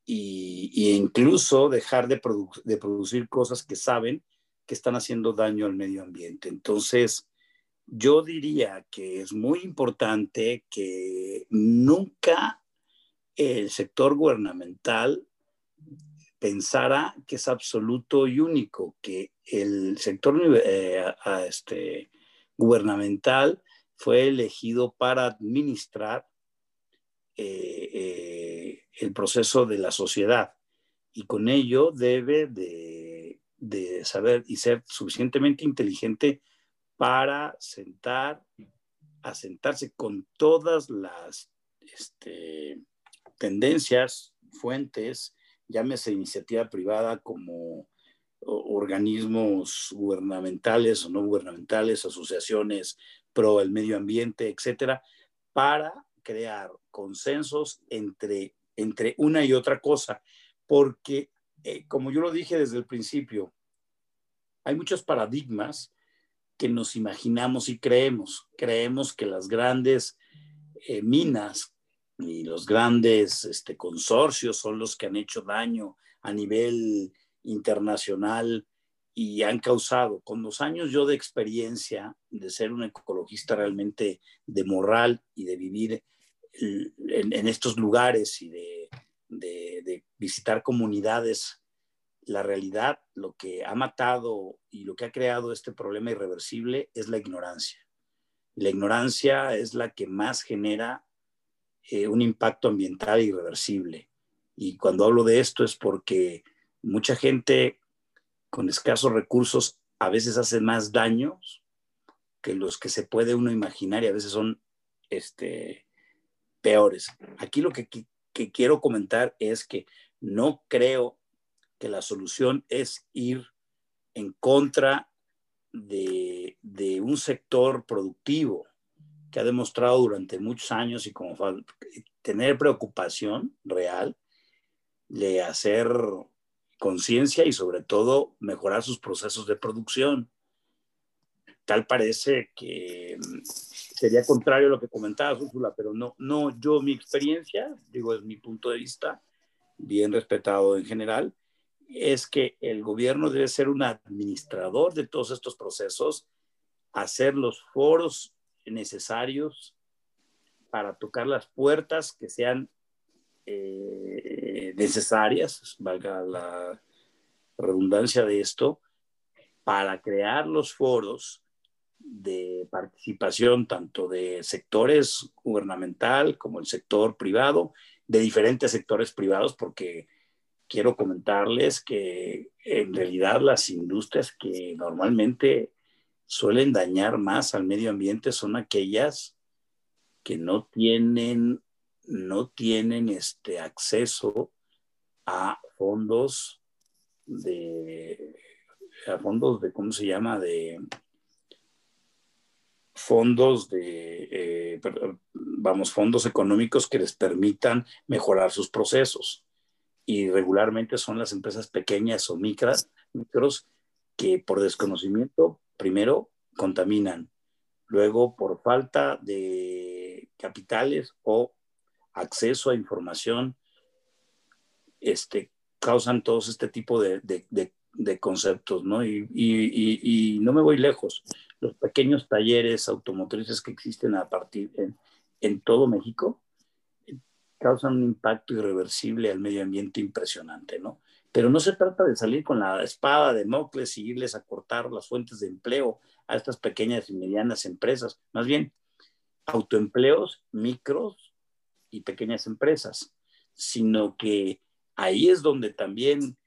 [SPEAKER 4] e incluso dejar de, de producir cosas que saben que están haciendo daño al medio ambiente. Entonces, yo diría que es muy importante que nunca el sector gubernamental pensara que es absoluto y único, que el sector eh, este, gubernamental fue elegido para administrar eh, eh, el proceso de la sociedad. Y con ello debe de, saber y ser suficientemente inteligente para sentar, asentarse con todas las este, tendencias fuentes, llámese iniciativa privada como organismos gubernamentales o no gubernamentales, asociaciones pro el medio ambiente, etcétera, para crear consensos entre, entre una y otra cosa, porque eh, como yo lo dije desde el principio, hay muchos paradigmas que nos imaginamos y creemos. Creemos que las grandes eh, minas y los grandes este, consorcios son los que han hecho daño a nivel internacional y han causado, con los años yo de experiencia, de ser un ecologista realmente de moral y de vivir en, estos lugares y de, de, visitar comunidades, la realidad, lo que ha matado y lo que ha creado este problema irreversible es la ignorancia. La ignorancia es la que más genera eh, un impacto ambiental irreversible. Y cuando hablo de esto es porque mucha gente con escasos recursos a veces hace más daños que los que se puede uno imaginar y a veces son este, peores. Aquí lo que, quiero comentar es que no creo que la solución es ir en contra de, de, un sector productivo que ha demostrado durante muchos años y como tener preocupación real de hacer conciencia y sobre todo mejorar sus procesos de producción. Tal parece que mm, sería contrario a lo que comentaba Úrsula, pero no, no, yo mi experiencia, digo, es mi punto de vista, bien respetado en general, es que el gobierno debe ser un administrador de todos estos procesos, hacer los foros necesarios para tocar las puertas que sean eh, necesarias, valga la redundancia de esto, para crear los foros de participación tanto de sectores gubernamental como el sector privado, de diferentes sectores privados, porque quiero comentarles que en realidad las industrias que normalmente suelen dañar más al medio ambiente son aquellas que no tienen no tienen este acceso a fondos de a fondos de cómo se llama de fondos de eh, vamos fondos económicos que les permitan mejorar sus procesos. Y regularmente son las empresas pequeñas o micros que por desconocimiento primero contaminan luego por falta de capitales o acceso a información, este, causan todos este tipo de, conceptos, ¿no? Y, no me voy lejos. Los pequeños talleres automotrices que existen a partir en, todo México causan un impacto irreversible al medio ambiente impresionante, ¿no? Pero no se trata de salir con la espada de Mocles y irles a cortar las fuentes de empleo a estas pequeñas y medianas empresas. Más bien, autoempleos micros y pequeñas empresas, sino que ahí es donde también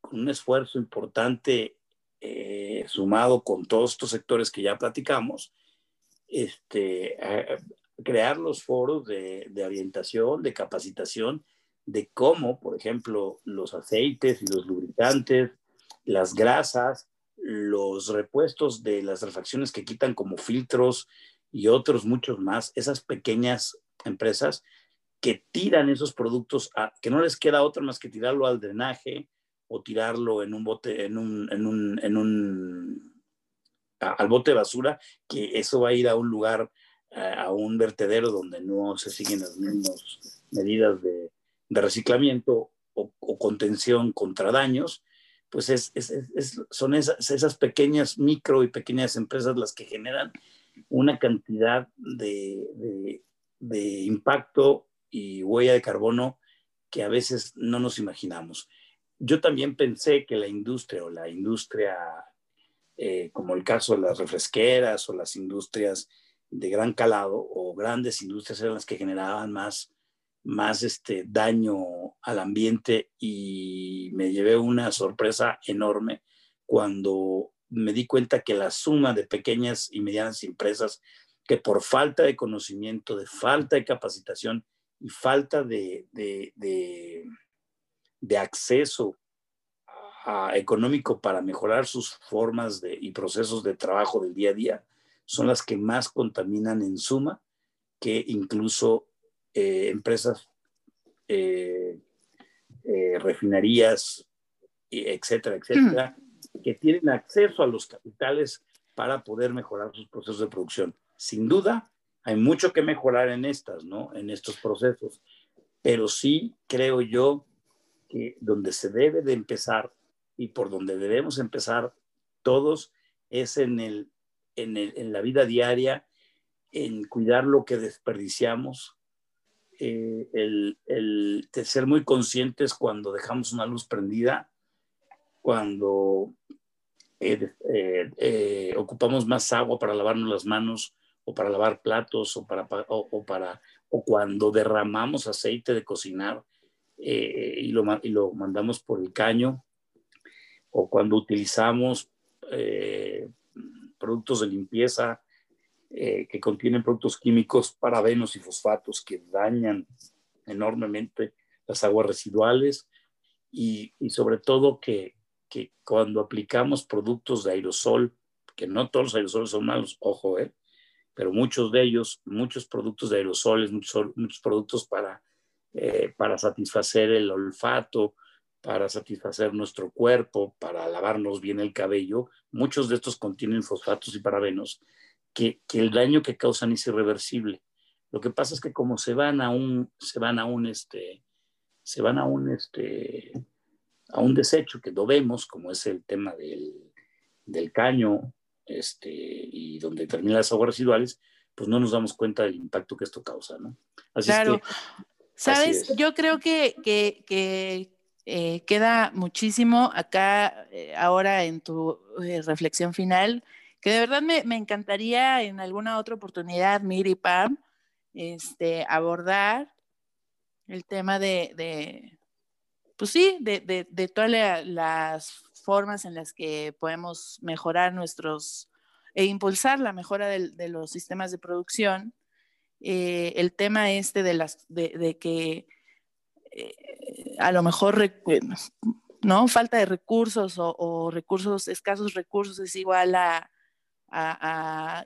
[SPEAKER 4] con un esfuerzo importante eh, sumado con todos estos sectores que ya platicamos, este, crear los foros de orientación, de capacitación, de cómo, por ejemplo, los aceites y los lubricantes, las grasas, los repuestos de las refacciones que quitan como filtros y otros muchos más, esas pequeñas empresas que tiran esos productos, que no les queda otra más que tirarlo al drenaje o tirarlo en un bote, en un, en un, en un al bote de basura, que eso va a ir a un lugar, a un vertedero donde no se siguen las mismas medidas de, de reciclamiento o, contención contra daños, pues es, son esas, pequeñas micro y pequeñas empresas las que generan una cantidad de impacto y huella de carbono que a veces no nos imaginamos. Yo también pensé que la industria o la industria, eh, como el caso de las refresqueras o las industrias de gran calado o grandes industrias eran las que generaban más, más este daño al ambiente y me llevé una sorpresa enorme cuando me di cuenta que la suma de pequeñas y medianas empresas que por falta de conocimiento, de falta de capacitación, y falta de, de acceso económico para mejorar sus formas de, y procesos de trabajo del día a día son las que más contaminan en suma que incluso eh, empresas, eh, eh, refinerías, etcétera, etcétera, que tienen acceso a los capitales para poder mejorar sus procesos de producción. Sin duda, hay mucho que mejorar en estas, ¿no? En estos procesos. Pero sí creo yo que donde se debe de empezar y por donde debemos empezar todos es en, el, en, el, en la vida diaria, en cuidar lo que desperdiciamos, eh, el, el, ser muy conscientes cuando dejamos una luz prendida, cuando eh, eh, ocupamos más agua para lavarnos las manos o para lavar platos o para, o, para o cuando derramamos aceite de cocinar y lo, y, lo, mandamos por el caño o cuando utilizamos productos de limpieza eh, que contienen productos químicos, parabenos y fosfatos que dañan enormemente las aguas residuales y, sobre todo que, cuando aplicamos productos de aerosol, que no todos los aerosoles son malos, ojo, eh, pero muchos de ellos, muchos productos de aerosoles, muchos, muchos productos para, eh, para satisfacer el olfato, para satisfacer nuestro cuerpo, para lavarnos bien el cabello, muchos de estos contienen fosfatos y parabenos, que, que, el daño que causan es irreversible. Lo que pasa es que como se van a un, se van a un, este, se van a un, este, a un desecho que lo vemos, como es el tema del, del caño, este, y donde terminan las aguas residuales, pues no nos damos cuenta del impacto que esto causa, ¿no?
[SPEAKER 3] Así claro. Es que, Sabes, yo creo que, que, que eh, queda muchísimo acá eh, ahora en tu eh, reflexión final, que de verdad me, me, encantaría en alguna otra oportunidad, Miri Pam, este, abordar el tema de, de pues sí, de, de, todas las formas en las que podemos mejorar nuestros e impulsar la mejora de, los sistemas de producción. el tema este de, las, de que a lo mejor, ¿no? Falta de recursos o, recursos, escasos recursos es igual a,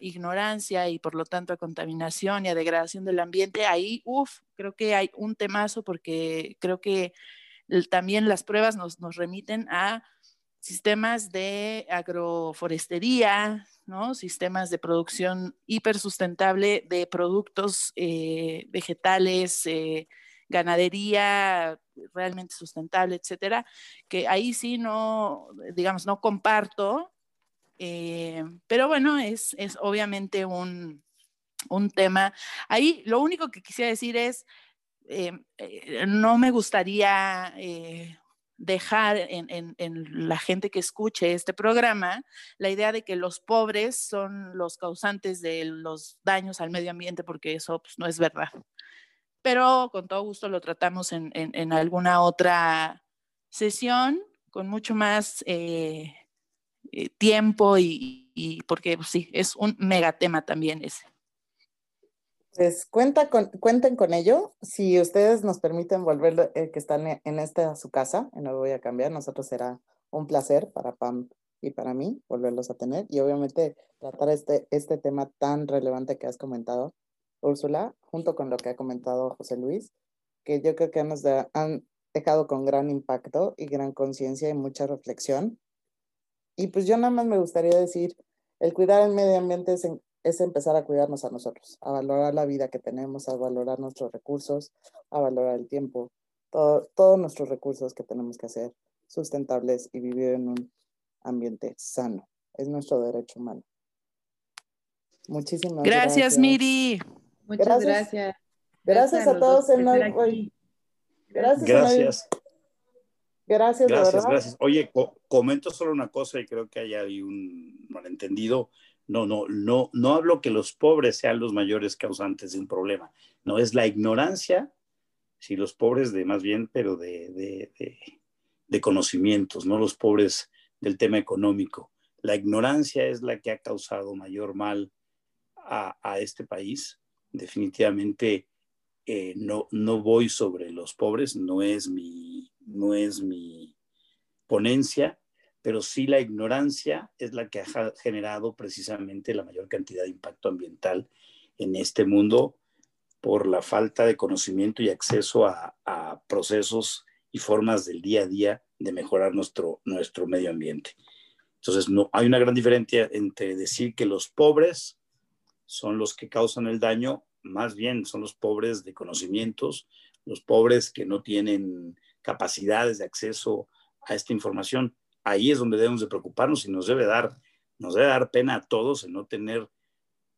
[SPEAKER 3] ignorancia y por lo tanto a contaminación y a degradación del ambiente, ahí, uff, creo que hay un temazo porque creo que también las pruebas nos, remiten a sistemas de agroforestería, ¿no? sistemas de producción hipersustentable de productos eh, vegetales, eh, ganadería realmente sustentable, etcétera, que ahí sí no, digamos, no comparto, eh, pero bueno, es, es obviamente un, un, tema. Ahí lo único que quisiera decir es, eh, eh, no me gustaría dejar en, en, en, la gente que escuche este programa la idea de que los pobres son los causantes de los daños al medio ambiente, porque eso pues, no es verdad pero con todo gusto lo tratamos en, en, alguna otra sesión con mucho más eh, eh, tiempo y, porque pues, sí, es un megatema también ese.
[SPEAKER 1] Pues cuenta con, cuenten con ello. Si ustedes nos permiten volver, eh, que están en esta su casa, no voy a cambiar, nosotros será un placer para Pam y para mí volverlos a tener y obviamente tratar este, este tema tan relevante que has comentado Úrsula, junto con lo que ha comentado José Luis, que yo creo que nos han dejado con gran impacto y gran conciencia y mucha reflexión. Y pues yo nada más me gustaría decir, el cuidar el medio ambiente es, es empezar a cuidarnos a nosotros, a valorar la vida que tenemos, a valorar nuestros recursos, a valorar el tiempo, todo, todos nuestros recursos que tenemos que hacer sustentables y vivir en un ambiente sano. Es nuestro derecho humano.
[SPEAKER 3] Muchísimas gracias. Gracias, Miri.
[SPEAKER 2] Muchas gracias.
[SPEAKER 1] Gracias, a, todos en hoy.
[SPEAKER 4] Gracias. Gracias.
[SPEAKER 1] Gracias,
[SPEAKER 4] gracias, gracias. Oye, comento solo una cosa y creo que hay un malentendido. No, no, no, no hablo que los pobres sean los mayores causantes de un problema. No, es la ignorancia, si los pobres de más bien, pero de, de, de conocimientos, no los pobres del tema económico. La ignorancia es la que ha causado mayor mal a, a este país definitivamente eh, no, no voy sobre los pobres, no es mi, no es mi ponencia, pero sí la ignorancia es la que ha generado precisamente la mayor cantidad de impacto ambiental en este mundo por la falta de conocimiento y acceso a, procesos y formas del día a día de mejorar nuestro, nuestro medio ambiente. Entonces, no, hay una gran diferencia entre decir que los pobres son los que causan el daño, más bien son los pobres de conocimientos, los pobres que no tienen capacidades de acceso a esta información. Ahí es donde debemos de preocuparnos y nos debe dar, nos debe dar pena a todos el no tener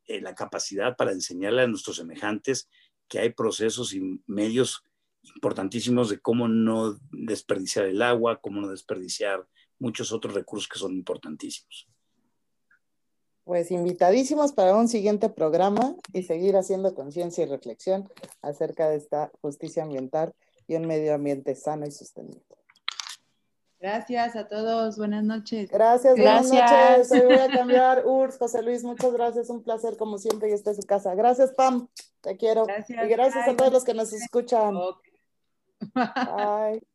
[SPEAKER 4] eh, la capacidad para enseñarle a nuestros semejantes que hay procesos y medios importantísimos de cómo no desperdiciar el agua, cómo no desperdiciar muchos otros recursos que son importantísimos.
[SPEAKER 1] Pues invitadísimos para un siguiente programa y seguir haciendo conciencia y reflexión acerca de esta justicia ambiental y un medio ambiente sano y sostenible.
[SPEAKER 2] Gracias a todos, buenas noches.
[SPEAKER 1] Gracias, buenas noches. Hoy voy a cambiar. Urs, José Luis, muchas gracias. Un placer, como siempre, y esté en su casa. Gracias, Pam. Te quiero. Gracias. Y gracias a todos los que nos escuchan. Bye.